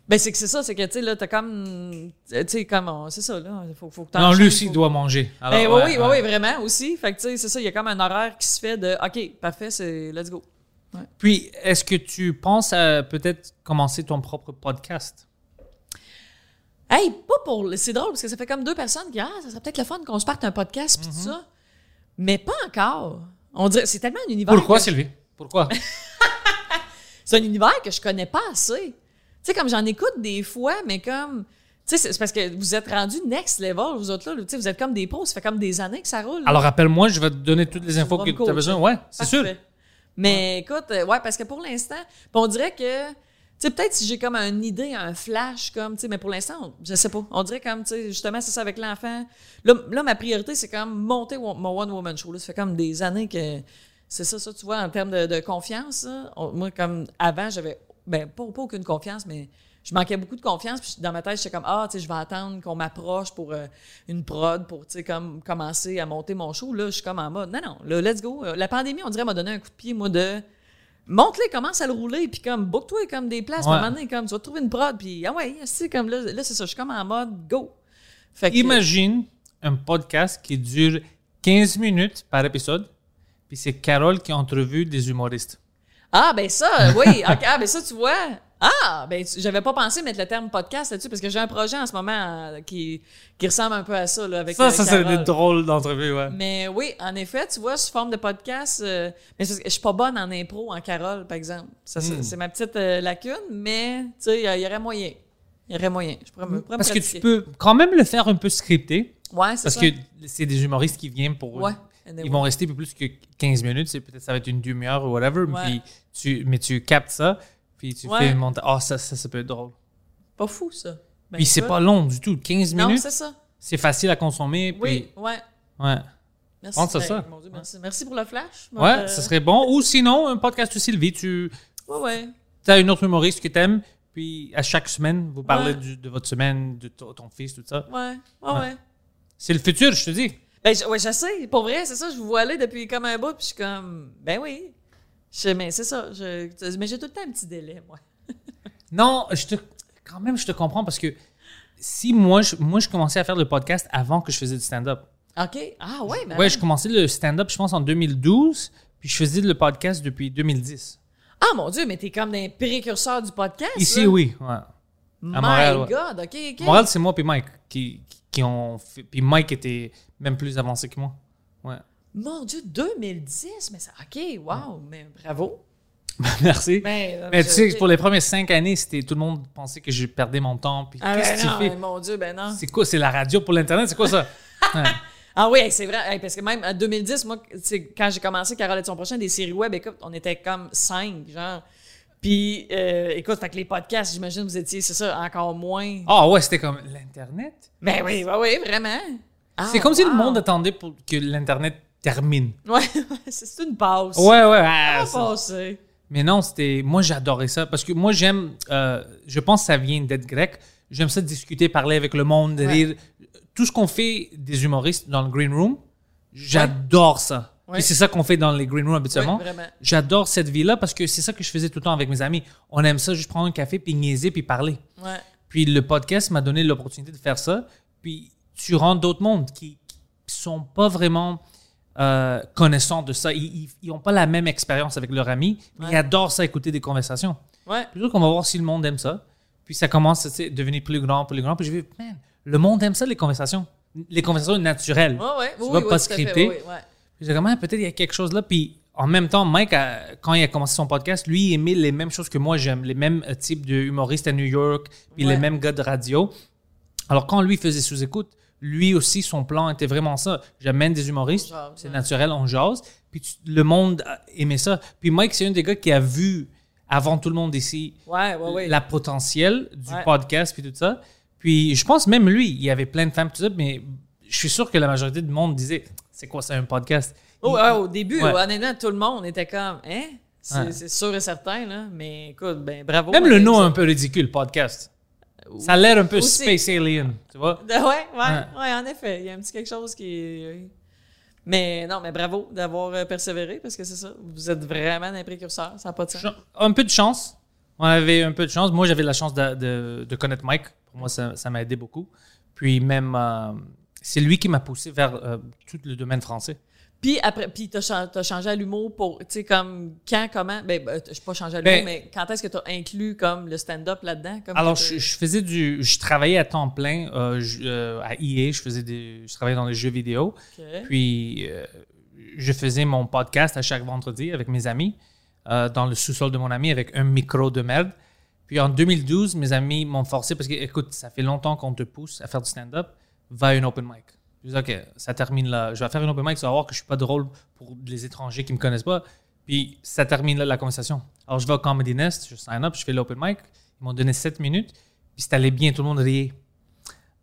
Ben c'est que c'est ça, c'est que tu sais là, t'as comme, tu sais comme, c'est ça là, faut, faut que Non, lui aussi, il faut- doit manger. Alors, Ben oui, ouais, oui, ouais. oui, vraiment aussi. Fait que tu sais, c'est ça, il y a comme un horaire qui se fait de, ok, parfait, c'est let's go. Puis, est-ce que tu penses à peut-être commencer ton propre podcast? Hey, pas pour, c'est drôle parce que ça fait comme deux personnes qui, ah, ça serait peut-être le fun qu'on se parte un podcast puis tout ça, mais pas encore. On dirait, c'est tellement un univers. Pourquoi, que- Sylvie? Pourquoi? c'est un univers que je connais pas assez. Tu sais, comme j'en écoute des fois, mais comme. Tu sais, c'est parce que vous êtes rendus next level, vous autres là. Tu sais, vous êtes comme des pros, ça fait comme des années que ça roule. là. Alors, rappelle-moi, je vais te donner toutes les infos que tu as besoin. Ouais, c'est sûr. Mais écoute, euh, ouais, parce que pour l'instant, puis on dirait que. Tu sais, peut-être si j'ai comme une idée, un flash, comme, tu sais, mais pour l'instant, je sais pas. On dirait comme, tu sais, justement, c'est ça avec l'enfant. Là, là, ma priorité, c'est comme monter mon one-woman show. Là. Ça fait comme des années que c'est ça, ça, tu vois, en termes de, de confiance. là. On- moi, comme avant, j'avais, ben, pas, pas aucune confiance, mais je manquais beaucoup de confiance. Puis dans ma tête, j'étais comme, ah, tu sais, je vais attendre qu'on m'approche pour euh, une prod, pour, tu sais, comme commencer à monter mon show. Là, je suis comme en mode, non, non, là, let's go. Euh, La pandémie, on dirait, m'a donné un coup de pied, moi, de monte-les, commence à le rouler, puis comme, book-toi comme des places, à un Ouais. moment donné, comme, tu vas trouver une prod, puis ah ouais, c'est comme là, là c'est ça, je suis comme en mode go. Fait que- Imagine un podcast qui dure 15 minutes par épisode, puis c'est Carole qui entrevue des humoristes. Ah, ben ça, oui. OK, ah, ben ça, tu vois. Ah, ben j'avais pas pensé mettre le terme podcast là-dessus parce que j'ai un projet en ce moment euh, qui, qui ressemble un peu à ça, là, avec Ça, euh, ça Carole. des drôles d'entrevue, ouais. Mais oui, en effet, tu vois, sous forme de podcast, euh, mais c'est parce je suis pas bonne en impro, en Carole, par exemple. Ça, c'est, Hmm. c'est ma petite euh, lacune, mais tu sais, il y, y aurait moyen. Il y aurait moyen. Je pourrais me, pourrais me Parce que tu peux quand même le faire un peu scripté, Ouais, c'est parce ça. que c'est des humoristes qui viennent pour... Ouais. Ils vont rester plus que 15 minutes, peut-être ça va être une demi-heure ou whatever, Ouais. puis tu, mais tu captes ça, puis tu Ouais. fais une montée. Ah, ça, ça, ça peut être drôle. Pas fou, ça. Ben, puis c'est pas long du tout, 15 Non, minutes, c'est ça. c'est facile à consommer, Oui, puis... ouais. Ouais. Merci. Pense à Ben, ça. mon Dieu, merci. Merci pour le flash. Ouais, Euh, ça serait bon. Ou sinon, un podcast de Sylvie, tu Ouais, ouais. as une autre humoriste que t'aimes, puis à chaque semaine, vous parlez Ouais. du- de votre semaine, de to- ton fils, tout ça. Ouais, ouais, ouais. C'est le futur, je te dis. Ben, je, ouais, je sais. Pour vrai, c'est ça. Je vous vois aller depuis comme un bout, puis je suis comme, ben oui. Je, mais c'est ça. Je, mais j'ai tout le temps un petit délai, moi. Non, je te, quand même, je te comprends parce que si moi je, moi, je commençais à faire le podcast avant que je faisais du stand-up. OK. Ah, ouais, mais. Ouais, je commençais le stand-up, je pense, en 2012, puis je faisais le podcast depuis 2010. Ah, mon Dieu, mais t'es comme des précurseurs du podcast. Ici, là. oui. Ouais. My Montréal, ouais. God, OK, OK. Montréal, c'est moi puis Mike qui, qui ont fait. Puis Mike était même plus avancé que moi. Ouais. Mon Dieu, 2010, mais ça. OK, wow, mais bravo. Merci. Ben, euh, Mais tu sais, pour les premières cinq années, c'était tout le monde pensait que je perdais mon temps. Puis Ah, qu'est-ce ben que tu fais? mon Dieu, ben non. C'est quoi? C'est la radio pour l'Internet? C'est quoi ça? Ouais. Ah oui, c'est vrai. Parce que même en 2010, moi, quand j'ai commencé Carole et son prochain, des séries web, écoute, on était comme cinq, genre. Puis, euh, écoute, fait que les podcasts, j'imagine, vous étiez, c'est ça, encore moins. Ah ouais, c'était comme l'Internet? Ben oui, oui, oui, vraiment. Ah, c'est comme si le monde attendait pour que l'Internet termine. Ouais, c'est une passe. Ouais, ouais. ah, passé. Mais non, c'était. Moi, j'adorais ça parce que moi, j'aime. euh, je pense que ça vient d'être grec. J'aime ça discuter, parler avec le monde, Ouais. rire. Tout ce qu'on fait des humoristes dans le green room, j'adore ça. Ouais. Et c'est ça qu'on fait dans les green rooms habituellement. J'adore cette vie-là parce que c'est ça que je faisais tout le temps avec mes amis. On aime ça, juste prendre un café, puis niaiser, puis parler. Ouais. Puis le podcast m'a donné l'opportunité de faire ça. Puis tu rends d'autres mondes qui, qui sont pas vraiment euh, connaissants de ça. Ils n'ont pas la même expérience avec leurs amis, mais Ouais. ils adorent ça, écouter des conversations. Ouais. Là, qu'on va voir si le monde aime ça. Puis ça commence à devenir plus grand, plus grand. Puis je vais, man, le monde aime ça, les conversations. les conversations naturelles. Ouais, ouais. Tu Oui, vois, oui, pas tout à fait, scripté. oui. Puis J'ai peut-être il y a quelque chose là. Puis en même temps, Mike, a- quand il a commencé son podcast, lui, il aimait les mêmes choses que moi j'aime, les mêmes euh, types d'humoristes à New York, puis Ouais. les mêmes gars de radio. Alors quand lui faisait sous-écoute, lui aussi, son plan était vraiment ça. J'amène des humoristes, c'est naturel, on jase. Puis tu- le monde a aimé ça. Puis Mike, c'est un des gars qui a vu, avant tout le monde ici, Ouais, ouais, ouais. la potentiel du podcast puis tout ça. Puis je pense même lui, il y avait plein de femmes tout ça, mais je suis sûr que la majorité du monde disait c'est quoi ça un podcast? Oh, Il- au début, honnêtement, tout le monde était comme, hein? C'est sûr et certain, là. Mais écoute, ben bravo. Même le nom un peu ridicule podcast. Ça a l'air un peu Aussi. space alien, tu vois? De- ouais, ouais, Ouais. ouais, en effet. Il y a un petit quelque chose qui. Mais non, mais bravo d'avoir euh, persévéré parce que c'est ça. Vous êtes vraiment un précurseur. Ça n'a pas de sens. Un peu de chance. On avait un peu de chance. Moi, j'avais la chance de, de- de connaître Mike. Pour moi, ça ça m'a aidé beaucoup. Puis même, euh, c'est lui qui m'a poussé vers euh, tout le domaine français. Puis après, puis t'as, t'as changé à l'humour pour, tu sais, comme quand, comment? Ben, ben je pas changé à l'humour, Ben- mais quand est-ce que t'as inclus comme le stand-up là-dedans? Comme Alors, je, faisais du. Je travaillais à temps plein euh, je- euh, à EA. Je faisais des. Je travaillais dans les jeux vidéo. Puis, euh, je faisais mon podcast à chaque vendredi avec mes amis, dans le sous-sol de mon ami avec un micro de merde. Puis en 2012, mes amis m'ont forcé parce que, écoute, ça fait longtemps qu'on te pousse à faire du stand-up, va à une open mic. Je dis, OK, ça termine là. Je vais faire une open mic, tu vas voir que je suis pas drôle pour les étrangers qui me connaissent pas. Puis ça termine là la conversation. Alors je vais au Comedy Nest, je sign up, je fais l'open mic. Ils m'ont donné 7 minutes. Puis c'était allé bien, tout le monde riait.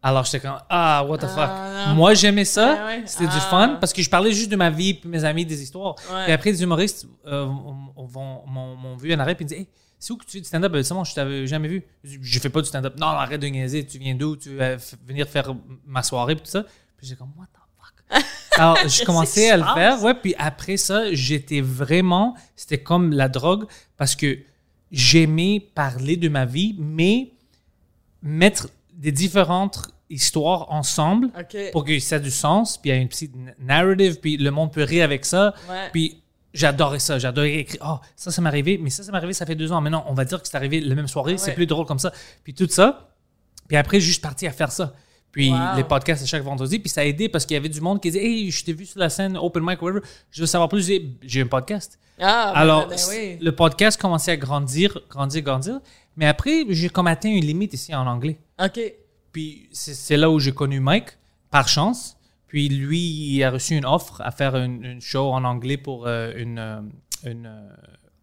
Alors j'étais comme, ah, what the Ah, fuck. non. Moi, j'aimais ça. Ah ouais. C'était du Ah. fun parce que je parlais juste de ma vie puis mes amis, des histoires. Ouais. Et après, les humoristes euh, m'ont vu en arrêt puis ils me disent Hey, c'est où que tu fais du stand-up Ben, C'est moi, je t'avais jamais vu. Je fais pas du stand-up. Non, arrête de niaiser. Tu viens d'où? Tu f- venir faire ma soirée puis tout ça. Puis j'ai comme, what the fuck? Alors, je commençais à le faire. Ouais, puis après ça, j'étais vraiment. C'était comme la drogue parce que j'aimais parler de ma vie, mais mettre des différentes histoires ensemble pour que ça ait du sens, puis il y a une petite narrative, puis le monde peut rire avec ça. Ouais. Puis j'adorais ça, j'adorais écrire. Oh, ça, ça m'est arrivé, mais ça, ça m'est arrivé, ça fait deux ans. Mais non, on va dire que c'est arrivé la même soirée, c'est ouais. plus drôle comme ça. Puis tout ça. Puis après, juste parti à faire ça. Puis Wow. les podcasts à chaque vendredi, puis ça a aidé parce qu'il y avait du monde qui disait Hey, je t'ai vu sur la scène, open mic, whatever, je veux savoir plus. J'ai un podcast. Ah, ben, Alors, ben oui. le podcast commençait à grandir, grandir, grandir. Mais après, j'ai comme atteint une limite ici en anglais. OK. Puis c'est là où j'ai connu Mike, par chance. Puis lui, il a reçu une offre à faire une, une show en anglais pour euh, une, euh, une euh,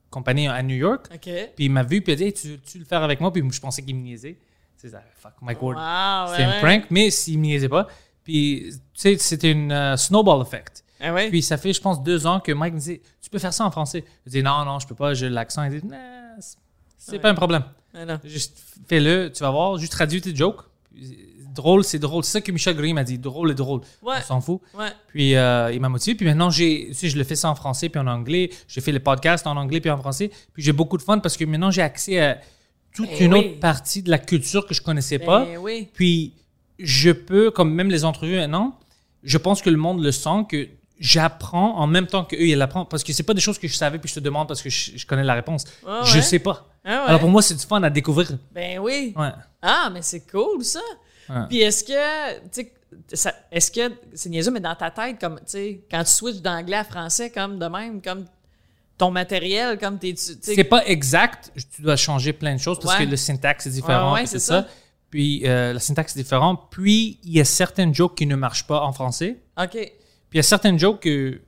compagnie à New York. OK. Puis il m'a vu, puis il a dit Hey, tu, tu veux le faire avec moi? Puis je pensais qu'il me niaisait. C'est ça, fuck, Mike Ward. Wow, C'est ouais, un prank, mais s'il me niaisait pas. Puis tu sais, c'était une euh, snowball effect. Ah ouais? Puis ça fait, je pense, deux ans que Mike me disait Tu peux faire ça en français Je dis Non, non, je peux pas, j'ai l'accent. Il dit Nah, c'est- Ouais. pas un problème. Ah. Juste fais-le, tu vas voir, juste traduis tes jokes. Drôle, c'est drôle. C'est ça que Michel Gris m'a dit. Drôle et drôle. Ouais. On s'en fout. Puis euh, il m'a motivé. Puis maintenant, j'ai, tu sais, je le fais ça en français puis en anglais. J'ai fait les podcasts en anglais puis en français. Puis j'ai beaucoup de fun parce que maintenant, j'ai accès à toute Ben une oui. autre partie de la culture que je connaissais pas. Ben oui. Puis je peux, comme même les entrevues maintenant, je pense que le monde le sent que j'apprends en même temps qu'eux, ils l'apprennent. Parce que c'est pas des choses que je savais puis je te demande parce que je, je connais la réponse. Je ouais? sais pas. Ah ouais? Alors pour moi, c'est du fun à découvrir. Ben oui. Ouais. Ah, mais c'est cool, ça. Puis est-ce que, tu sais, est-ce que, c'est niaiseux, mais dans ta tête, comme, tu sais, quand tu switches d'anglais à français, comme de même, comme ton matériel, comme t'es, tu sais, C'est pas exact. Tu dois changer plein de choses parce Ouais. que le syntaxe est différent. Ouais, c'est ça. Puis euh, la syntaxe est différente. Puis il y a certaines jokes qui ne marchent pas en français. OK. Puis il y a certaines jokes que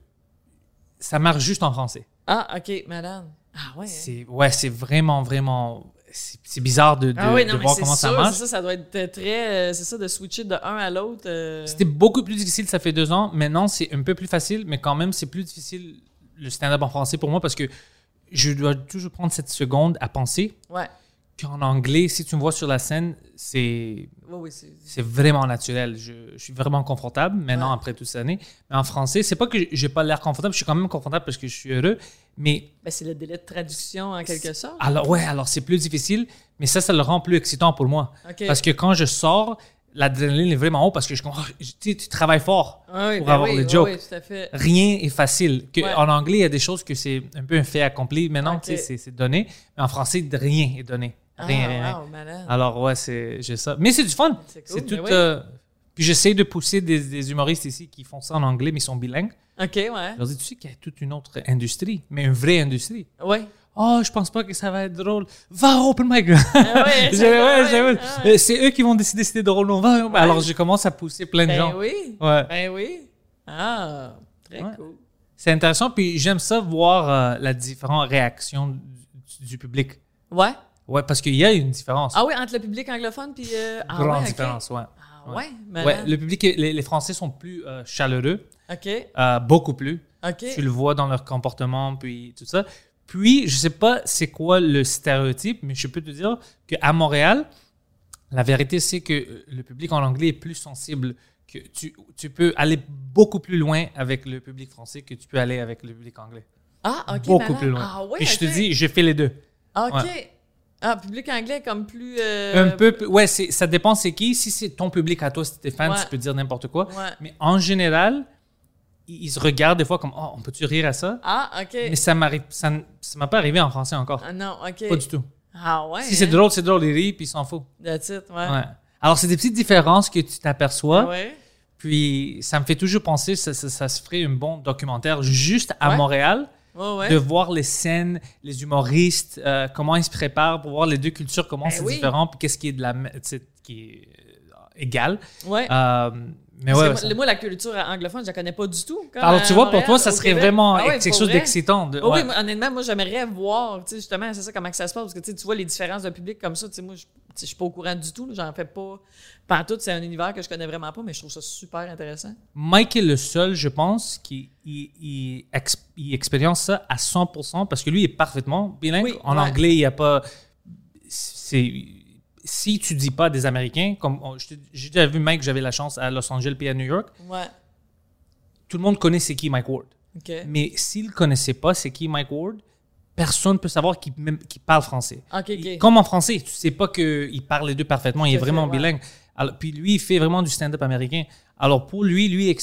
ça marche juste en français. Ah, OK, madame. Ah, ouais. hein. C'est ouais, c'est vraiment vraiment c'est bizarre de, de, Ah oui, non, voir comment ça marche. c'est ça, ça doit être très, euh, c'est ça, de switcher de un à l'autre. euh, C'était beaucoup plus difficile, ça fait deux ans. Maintenant, c'est un peu plus facile, mais quand même, c'est plus difficile le stand-up en français pour moi parce que je dois toujours prendre cette seconde à penser Ouais. qu'en anglais, si tu me vois sur la scène, c'est Oui, c'est. vraiment naturel. Je, je suis vraiment confortable maintenant Ouais. après toutes ces années. Mais en français, c'est pas que j'ai pas l'air confortable, je suis quand même confortable parce que je suis heureux. Mais Ben, c'est le délai de traduction en quelque sorte. alors ouais, alors c'est plus difficile, mais ça, ça le rend plus excitant pour moi. OK. Parce que quand je sors, l'adrénaline est vraiment haut parce que je comprends, tu, sais, tu travailles fort Ah oui, pour ben avoir oui. Oui, tout à fait. Rien est facile. Que, Ouais. En anglais, il y a des choses que c'est un peu un fait accompli. Maintenant, Ok. tu sais, c'est- donné. Mais en français, rien est donné. Rien, ah, rien, rien. wow, malade. Alors ouais, c'est j'ai ça. Mais c'est du fun. C'est cool, tout. oui. euh, Puis j'essaie de pousser des, des humoristes ici qui font ça en anglais, mais ils sont bilingues. OK, ouais. Je leur dis, tu sais qu'il y a toute une autre industrie, mais une vraie industrie. Ouais. Oh, je pense pas que ça va être drôle. Va au open mic. J'ai- c'est- ouais, ouais, j'ai- ouais. C'est eux qui vont décider si c'est drôle ou non. Alors je commence à pousser plein de Ben gens. oui. Ouais. Ben oui. Ah, très cool. C'est intéressant, puis j'aime ça voir euh, la différente réaction du, du public. Ouais. Ouais, parce qu'il y a une différence. Ah oui, entre le public anglophone puis. euh, ah Grande différence, ouais. Ah ouais, mais Ouais, le public, les, les Français sont plus euh, chaleureux, OK, euh, beaucoup plus. OK. Tu le vois dans leur comportement, puis tout ça. Puis, je sais pas c'est quoi le stéréotype, mais je peux te dire qu'à Montréal, la vérité, c'est que euh, le public en anglais est plus sensible. Que tu, tu peux aller beaucoup plus loin avec le public français que tu peux aller avec le public anglais. Ah, OK. beaucoup malade. plus loin. Ah Puis je te dis, j'ai fait les deux. OK. ouais. Ah, public anglais comme plus. euh, Un peu, ouais, ça dépend c'est qui. Si c'est ton public à toi, si t'es fan, Ouais. tu peux dire n'importe quoi. Ouais. Mais en général, ils, ils se regardent des fois comme, oh, on peut-tu rire à ça? Ah, OK. Mais ça m'arrive, ça, m'a pas arrivé en français encore. Ah non, OK. Pas du tout. Ah ouais. Si c'est hein? drôle, c'est drôle, il rit, puis il s'en fout. That's it, ouais. Ouais. Alors, c'est des petites différences que tu t'aperçois. Ouais. Puis, ça me fait toujours penser, ça, ça, ça se ferait un bon documentaire juste à Ouais. Montréal, Ouais, ouais. de voir les scènes, les humoristes, euh, comment ils se préparent pour voir les deux cultures, comment Ben c'est oui. différent, puis qu'est-ce qui est de la, qui est euh, égal. Ouais. Euh, mais Parce ouais, que ça- moi, la culture anglophone, je la connais pas du tout. comme Alors, tu vois, pour toi, ça serait Québec. vraiment Ah ouais, quelque chose d'excitant. de- Oh ouais. Oui, moi, honnêtement, moi, j'aimerais voir, tu sais, justement, c'est ça, comment que ça se passe, parce que tu sais, tu vois les différences de public comme ça, tu sais, moi, je tu sais, je suis pas au courant du tout, j'en fais pas. Partout, c'est un univers que je connais vraiment pas, mais je trouve ça super intéressant. Mike est le seul, je pense, qui il, il ex- il expérience ça à 100% parce que lui est parfaitement bilingue. Oui, en anglais, il n'y a pas. C'est si tu dis pas des Américains, comme j'ai déjà vu Mike, j'avais la chance à Los Angeles puis à New York, Ouais. tout le monde connaît c'est qui Mike Ward. Mais s'il connaissait pas c'est qui Mike Ward, personne peut savoir qu'il parle français. Comme en français, tu sais pas qu'il parle les deux parfaitement, il est vraiment ouais. bilingue. Alors, puis lui, il fait vraiment du stand-up américain. Alors pour lui, lui,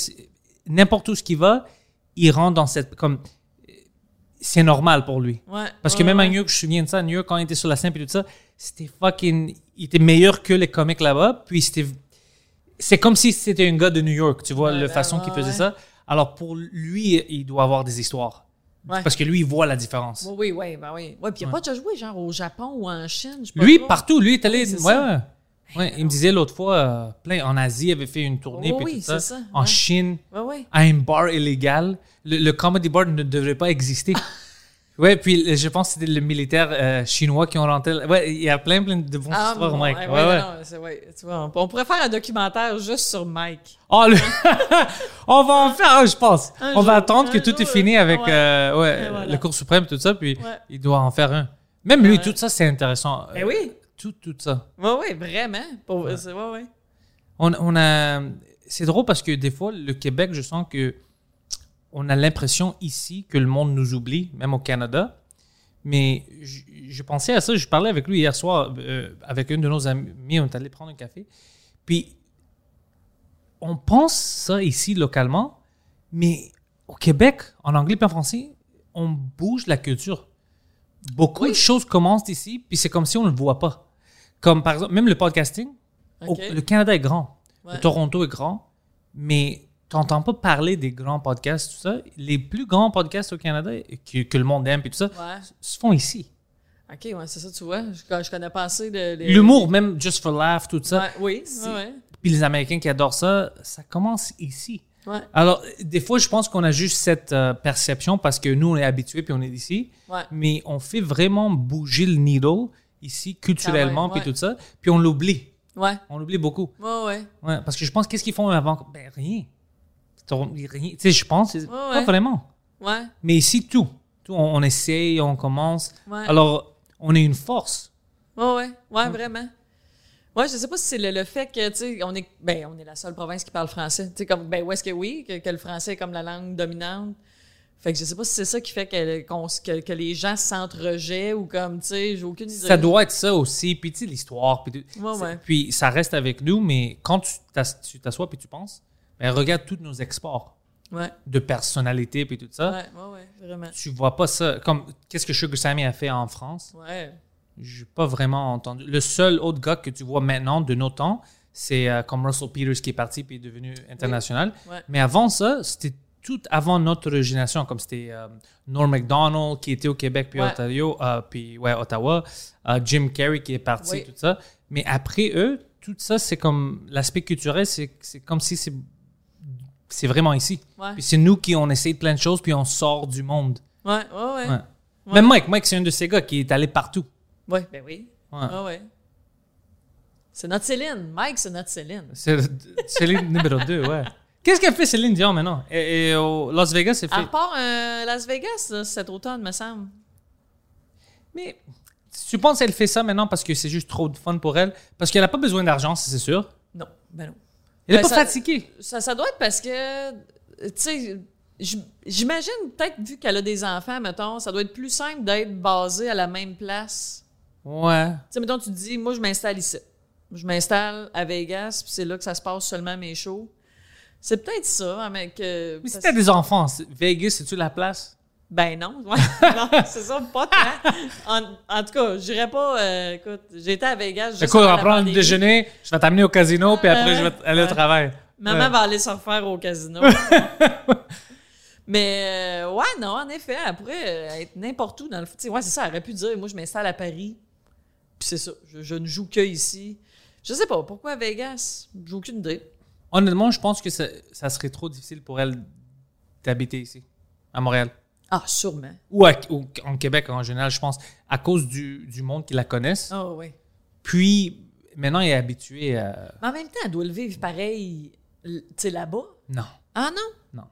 n'importe où ce qu'il va, il rentre dans cette... comme C'est normal pour lui. Ouais. Parce que ouais, même à. New York, je me souviens de ça, à New York, quand il était sur la scène et tout ça, c'était fucking... Il était meilleur que les comiques là-bas, puis c'était... C'est comme si c'était un gars de New York, tu vois, Ouais, la ben, façon ouais, qu'il faisait ouais. ça. Alors pour lui, il doit avoir des histoires. Parce que lui, il voit la différence. Oui, oui, oui, ben oui. Ouais, puis il a Ouais. pas déjà joué, genre, au Japon ou en Chine, je pas Lui, partout, lui est allé. c'est ouais, ouais. Il me disait l'autre fois, euh, plein en Asie, il avait fait une tournée. Oh puis oui, tout ça. c'est ça, En. Chine, à un bar illégal. Le, le comedy bar ne devrait pas exister. ouais, puis euh, je pense que c'était le militaire euh, chinois qui ont rentré. Ouais, il y a plein, plein de bonnes histoires, bon, Mike. ouais, Ouais, ouais, ouais. non, tu vois, on, on pourrait faire un documentaire juste sur Mike. Oh, le- on va en faire je pense. Un on va attendre que tout est fini avec ouais. euh, ouais, Et voilà. le cours suprême, tout ça, puis il doit en faire un. Même lui, tout ça, c'est intéressant. Euh, oui. Tout, tout ça. Oui, oui, vraiment. Pour, c'est- ouais, ouais. On, on a, c'est drôle parce que des fois, le Québec, je sens que on a l'impression ici que le monde nous oublie, même au Canada. Mais je, je pensais à ça, je parlais avec lui hier soir, euh, avec un de nos amis, on est allé prendre un café. Puis, on pense ça ici localement, mais au Québec, en anglais et en français, on bouge la culture. Beaucoup de choses commencent ici, puis c'est comme si on ne le voit pas. Comme par exemple, même le podcasting, au- le Canada est grand, Ouais. le Toronto est grand, mais tu n'entends pas parler des grands podcasts, tout ça. Les plus grands podcasts au Canada que, que le monde aime et tout ça Ouais. se font ici. OK, ouais, c'est ça, tu vois. Je, je connais pas assez de. L'humour, même Just for Laugh, tout ça. Ouais, oui, ouais. Puis les Américains qui adorent ça, ça commence ici. Ouais, Alors, des fois, je pense qu'on a juste cette euh, perception parce que nous, on est habitués puis on est d'ici. ouais. Mais on fait vraiment bouger le needle ici, culturellement, puis tout ça. Puis on l'oublie. Ouais, On l'oublie beaucoup. ouais, ouais. Ouais, parce que je pense, qu'est-ce qu'ils font avant? Ben, rien. Tu sais, je pense, pas ouais. vraiment. Ouais, Mais ici, tout. tout on, on essaye, on commence. Alors, on est une force. Ouais, ouais, ouais, vraiment. Ouais, je sais pas si c'est le, le fait que, tu sais, on est, ben, on est la seule province qui parle français. Tu sais, comme, ben, où est-ce que oui, que, que le français est comme la langue dominante. Fait que je sais pas si c'est ça qui fait que, que, que les gens se sentent rejet ou comme, tu sais, j'ai aucune idée. Ça doit être ça aussi. Puis, tu sais, l'histoire. Puis. Ouais, ouais. puis ça reste avec nous, mais quand tu t'assois puis tu penses, regarde tous nos exports Ouais, de personnalité puis tout ça. ouais, ouais, vraiment. Tu vois pas ça. Comme, qu'est-ce que Sugar Sammy a fait en France? Ouais. J'ai pas vraiment entendu. Le seul autre gars que tu vois maintenant de nos temps, c'est euh, comme Russell Peters qui est parti puis est devenu international. Mais avant ça, c'était tout avant notre génération, comme c'était euh, Norm MacDonald qui était au Québec puis. Ontario, euh, puis ouais, Ottawa, Jim Carrey qui est parti, Oui. tout ça. Mais après eux, tout ça, c'est comme l'aspect culturel, c'est comme si c'est c'est vraiment ici. Ouais. Puis c'est nous qui on essaye plein de choses puis on sort du monde. Ouais, ouais, ouais. Ouais. Même Mike, Mike c'est un de ces gars qui est allé partout. Ouais, ben oui. Ouais. Ouais. C'est notre Céline. Mike, c'est notre Céline. C'est Céline numéro 2, ouais. Qu'est-ce qu'elle fait Céline Dion maintenant? Et, et au Las Vegas, c'est fait. Elle repart euh, Las Vegas là, cet automne, me semble. Mais tu penses qu'elle fait ça maintenant parce que c'est juste trop de fun pour elle? Parce qu'elle n'a pas besoin d'argent, ça, c'est sûr? Non, ben non. Elle n'est Ben, pas ça- fatiguée. Ça, ça doit être parce que, tu sais, j'imagine peut-être vu qu'elle a des enfants, mettons, ça doit être plus simple d'être basé à la même place. Ouais. Tu sais, mettons, tu te dis, moi, je m'installe ici. Je m'installe à Vegas, puis c'est là que ça se passe seulement mes shows. C'est peut-être ça, hein, mais que. Mais si t'as des enfants, Vegas, c'est-tu la place? Ben non, non, c'est ça, pas tant. En, en tout cas, je dirais pas. euh, écoute, j'étais à Vegas. juste Écoute, on avant va prendre le déjeuner, je vais t'amener au casino, puis après, je vais aller au travail. Maman Ouais. va aller se refaire au casino. Mais euh, ouais, non, en effet, elle pourrait euh, être n'importe où dans le. Tu sais, ouais, c'est ça, elle aurait pu dire, moi, je m'installe à Paris, puis c'est ça, je, je ne joue que ici. Je sais pas, pourquoi à Vegas? J'ai aucune idée. Honnêtement, je pense que ça, ça serait trop difficile pour elle d'habiter ici, à Montréal. Ah, sûrement. Ou, à- ou en Québec en général, je pense, à cause du, du monde qui la connaissent. Ah oui. Puis, maintenant, elle est habituée à... Mais en même temps, elle doit le vivre pareil, tu sais, là-bas. Non. Ah non? Non.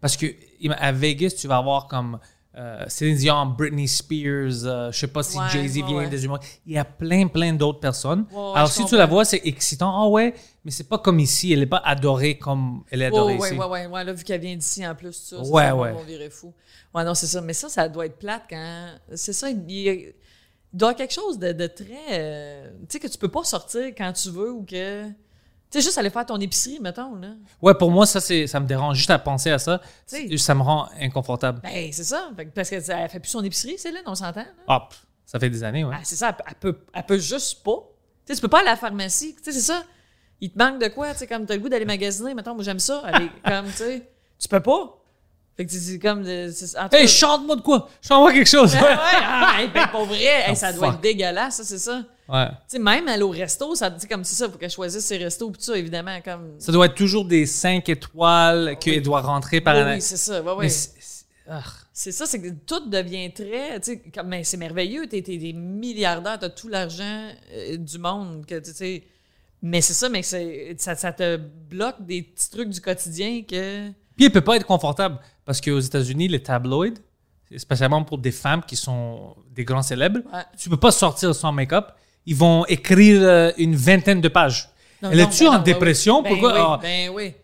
Parce que à Vegas, tu vas avoir comme euh, Céline Dion, Britney Spears, euh, je sais pas si Ouais, Jay-Z ouais, vient ouais. des humours. Il y a plein, plein d'autres personnes. Alors, si tu la vois, c'est excitant. Ah ouais, mais c'est pas comme ici. Elle est pas adorée comme elle est adorée ici. ouais, ouais, ouais, là, vu qu'elle vient d'ici en plus, ça, Ouais, ça, ouais. on virait fou. Ouais, non, c'est ça. Mais ça, ça doit être plate quand. C'est ça, il, doit y avoir quelque chose de, de très. euh, tu sais, que tu peux pas sortir quand tu veux ou que. Tu sais, juste aller faire ton épicerie, mettons, là. Ouais, pour moi, ça, c'est, ça me dérange juste à penser à ça. Ça me rend inconfortable. Ben, c'est ça. Parce qu'elle elle fait plus son épicerie, Céline, on s'entend, là. Ah, ça fait des années, ouais. Ah, c'est ça, elle, peut- elle peut, elle peut juste pas. Tu sais, tu peux pas aller à la pharmacie. Tu sais, c'est ça. Il te manque de quoi? Tu sais, comme t'as le goût d'aller magasiner, mettons, moi j'aime ça. Aller, comme, tu sais, tu peux pas. Fait que c'est comme. de- Hey, chante-moi de quoi? Chante-moi quelque chose. Ouais, ouais, ah, ben, pour vrai, hey, Oh, ça doit fuck. être dégueulasse, ça, c'est ça. Ouais. Tu sais, même aller au resto, ça, sais, comme c'est ça, faut qu'elle choisisse ses restos, pis tout ça, évidemment, comme. Ça doit être toujours des 5 étoiles qu'elle doit rentrer par Oui, oui, c'est ça, ouais, ouais. C'est- ah. C'est ça, c'est que tout devient très. Tu sais, comme, mais c'est merveilleux, t'es, des milliardaires, t'as tout l'argent euh, du monde, que tu sais. Mais c'est ça, mais ça, ça te bloque des petits trucs du quotidien que. Puis elle peut pas être confortable parce qu'aux États-Unis, les tabloïds, spécialement pour des femmes qui sont des grands célèbres, Ouais. tu peux pas sortir sans make-up. Ils vont écrire euh, une vingtaine de pages. Non, Elle est-tu ben en non, ouais, dépression? oui. Pourquoi? Ben oui, Ah. ben oui.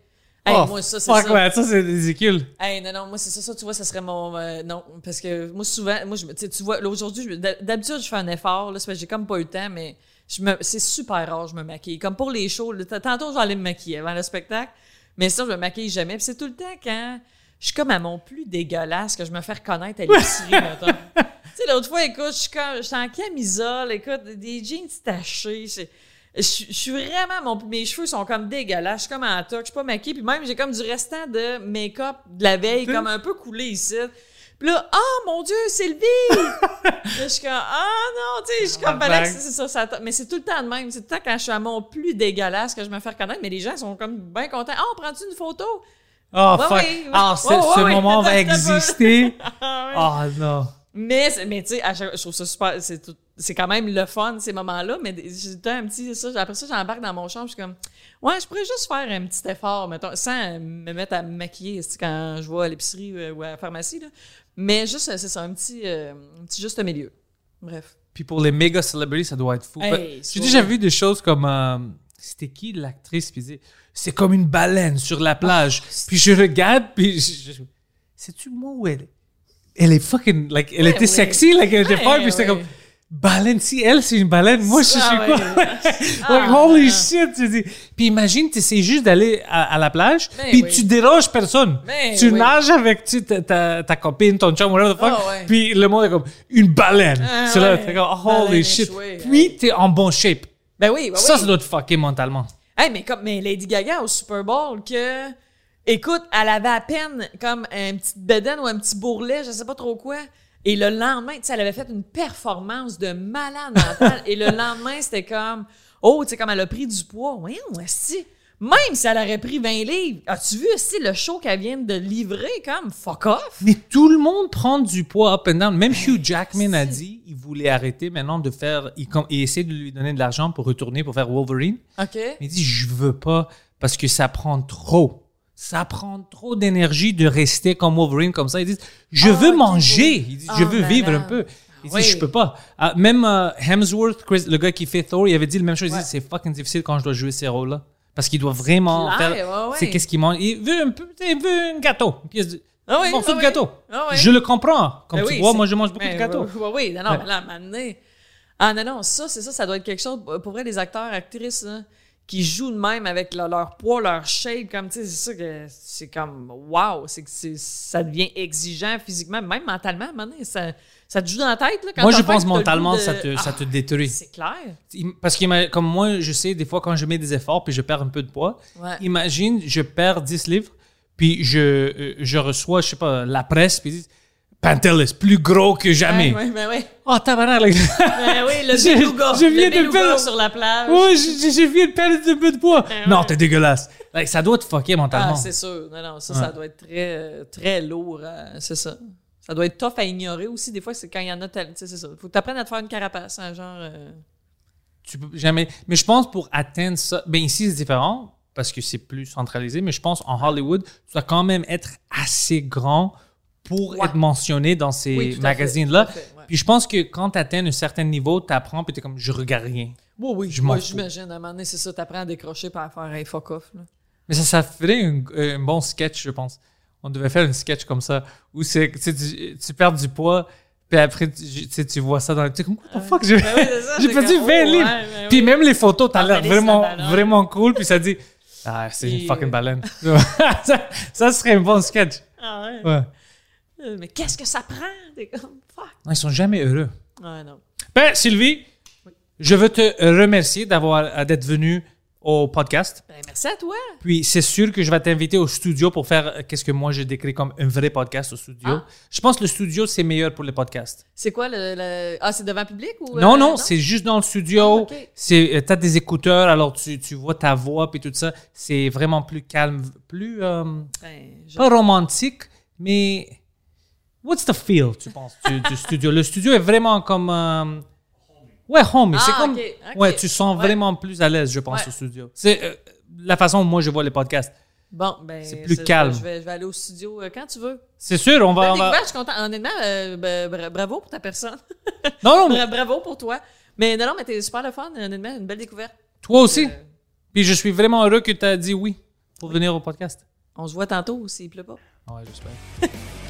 Hey, Oh, moi, ça, c'est ça. ouais, ça, c'est ridicule. Hey, non, non, moi, c'est ça, ça, tu vois, ça serait mon. euh, non, parce que moi, souvent, moi, je, tu vois, là, aujourd'hui, d'habitude, je fais un effort, là, j'ai comme pas eu le temps, mais c'est super rare, je me maquille. Comme pour les shows, là, tantôt, j'allais me maquiller avant le spectacle, mais sinon, je me maquille jamais. Puis c'est tout le temps quand je suis comme à mon plus dégueulasse que je me fais reconnaître à l'épicerie, mettons. Tu sais, l'autre fois, écoute, je suis comme, j'étais en camisole, écoute, des jeans tachés, je suis- je suis vraiment mon mes cheveux sont comme dégueulasses je suis comme en toque je suis pas maquillée puis même j'ai comme du restant de make-up de la veille comme un peu coulé ici puis là oh mon dieu Sylvie je suis comme ah non tu sais je suis comme Ah, c'est ça, ça mais c'est tout le temps de même c'est tout le temps quand je suis à mon plus dégueulasse que je me fais reconnaître mais les gens sont comme bien contents ah on prend-tu une photo? Oh, Ouais, fuck. ouais, ouais. Ah, ce, moment va exister. Ah. Oh, non. Mais, mais tu sais, je trouve ça super. C'est, tout- c'est quand même le fun, ces moments-là. Mais j'ai un petit. Ça, après ça, j'embarque dans mon champ. Je suis comme, ouais, je pourrais juste faire un petit effort, mettons, sans me mettre à me maquiller tu sais, quand je vais à l'épicerie euh, ou à la pharmacie. Là. Mais juste, euh, c'est ça, un petit, euh, un petit juste milieu. Bref. Puis pour les méga celebrities, ça doit être fou. Hey, J'ai déjà vu des choses comme. euh, c'était qui l'actrice? Puis c'est comme une baleine sur la plage. puis je regarde, puis je, sais-tu moi où elle est? Elle est fucking. Like, elle Ouais, était ouais. sexy, like, elle était Ouais, folle, puis ouais. comme. Baleine, si elle c'est une baleine, moi je suis Ah, quoi? ouais. like, Ah, holy shit! tu dis. Puis imagine, tu essaies juste d'aller à, à la plage, Ben puis oui. tu déranges personne. Ben tu oui. nages avec tu, ta, ta, ta copine, ton chum, whatever the fuck, Ah, ouais. puis le monde est comme une baleine. Ah, c'est là, ouais. t'es comme, oh, Baleine holy shit. échouée, Puis t'es en bon shape. Ben oui, ben Ça, oui. ça doit te fucker mentalement. Hey, mais comme mais Lady Gaga au Super Bowl, que. Écoute, elle avait à peine comme un petit bedaine ou un petit bourrelet, je sais pas trop quoi. Et le lendemain, tu sais, elle avait fait une performance de malade mentale. et le lendemain, c'était comme. Oh, tu sais, comme elle a pris du poids. Voyons, si. Même si elle aurait pris 20 livres, as-tu vu aussi le show qu'elle vient de livrer, comme fuck off? Mais tout le monde prend du poids up and down. Même Hugh Jackman a dit il voulait arrêter maintenant de faire. Il, il essaie de lui donner de l'argent pour retourner pour faire Wolverine. OK. Il dit je veux pas parce que ça prend trop. Ça prend trop d'énergie de rester comme Wolverine comme ça. Ils disent je Ah, veux manger. oui. Il dit Ah, je veux vivre un peu. Il dit Oui. je peux pas. Ah, même euh, Hemsworth, Chris- le gars qui fait Thor, il avait dit la même chose. Il dit c'est fucking difficile quand je dois jouer ces rôles-là. Parce qu'il doit vraiment Clair, faire. ouais, ouais. C'est qu'est-ce qu'il mange. Il veut un peu, il veut un gâteau. Ah oui, morceau ah de gâteau. Ah oui. Je le comprends. Comme Ben tu oui, vois, moi je mange beaucoup ben, de gâteaux. Oui, oui, non, non, là, à un moment donné- Ah non, non, ça, c'est ça, ça doit être quelque chose. Pour vrai, les acteurs, actrices, là, qui jouent de même avec leur, leur poids, leur shape, comme, tu sais, c'est ça que c'est comme, wow, c'est que ça devient exigeant physiquement, même mentalement, à un moment donné, ça, ça te joue dans la tête, là, quand Moi, je pense mentalement, de- ça te, ça te Ah, détruit. C'est clair. Parce que comme moi, je sais, des fois, quand je mets des efforts puis je perds un peu de poids, Ouais. imagine, je perds 10 livres, puis je, euh, je reçois, je sais pas, la presse, puis ils disent Pantel est plus gros que jamais. Ouais, ben ouais. Oh, tabarnak. Ben oui, le beluga. je viens le de perdre- sur la plage. Ouais, je, je- viens de perdre un peu de poids. Non, t'es dégueulasse. Like, ça doit te fucker mentalement. Ah, c'est sûr. Non, non, ça, Ouais. ça doit être très, euh, très lourd. euh, c'est ça. Ça doit être tough à ignorer aussi. Des fois, c'est quand il y en a tel- tu sais, c'est ça. Faut que t'apprennes à te faire une carapace, hein, genre. euh, tu peux jamais. Mais je pense pour atteindre ça, ben ici c'est différent parce que c'est plus centralisé, mais je pense en Hollywood, tu dois quand même être assez grand pour Ouais. être mentionné dans ces Oui, magazines-là. ouais. Puis je pense que quand tu atteins un certain niveau, tu apprends, puis tu es comme, je regarde rien. Oui, oui. Je Moi, j'imagine. À un moment donné, c'est ça. T'apprends à décrocher par à faire un fuck off. Là. Mais ça, ça ferait un, un bon sketch, je pense. On devait faire un sketch comme ça, où c'est, tu, tu, tu perds du poids, puis après, tu, tu sais, tu vois ça dans le... Tu comme, what the fuck, j'ai, Ben perdu comme, 20 oh, livres. ouais, ben puis oui. même les photos, t'as Ah, l'air ben, vraiment, vraiment cool, puis ça dit, ah, c'est une fucking euh, baleine. ça, ça serait un bon sketch. Ah ouais. Ouais. Euh, Mais qu'est-ce que ça prend? T'es comme, fuck. Non, ils sont jamais heureux. Ouais, non. Ben, Sylvie, je veux te remercier d'avoir, d'être venu au podcast. Ben, merci à toi. Puis c'est sûr que je vais t'inviter au studio pour faire euh, qu'est-ce que moi je décris comme un vrai podcast au studio. Ah. Je pense que le studio c'est meilleur pour les podcasts. C'est quoi le, le- Ah, c'est devant public ou. non, euh, non, c'est juste dans le studio. Ah, ok. C'est euh, t'as des écouteurs, alors tu, tu vois ta voix puis tout ça. C'est vraiment plus calme, plus euh, Ben, je- pas romantique, mais what's the feel tu penses du, du studio? Le studio est vraiment comme euh, ouais homey. c'est Ah, comme ouais tu sens Ouais. vraiment plus à l'aise, je pense Ouais. au studio. C'est euh, la façon où moi je vois les podcasts. Bon, ben. C'est plus calme. Je vais, je vais aller au studio euh, quand tu veux. C'est sûr, on va, Belle on va... je suis content. Honnêtement, euh, bra- bravo pour ta personne. Non, non, mais Bra- bravo pour toi. Mais non, non, mais t'es super le fun, honnêtement, une belle découverte. toi aussi. Puis je suis vraiment heureux que tu as dit oui pour venir au podcast. on se voit tantôt s'il pleut pas. Ouais, j'espère.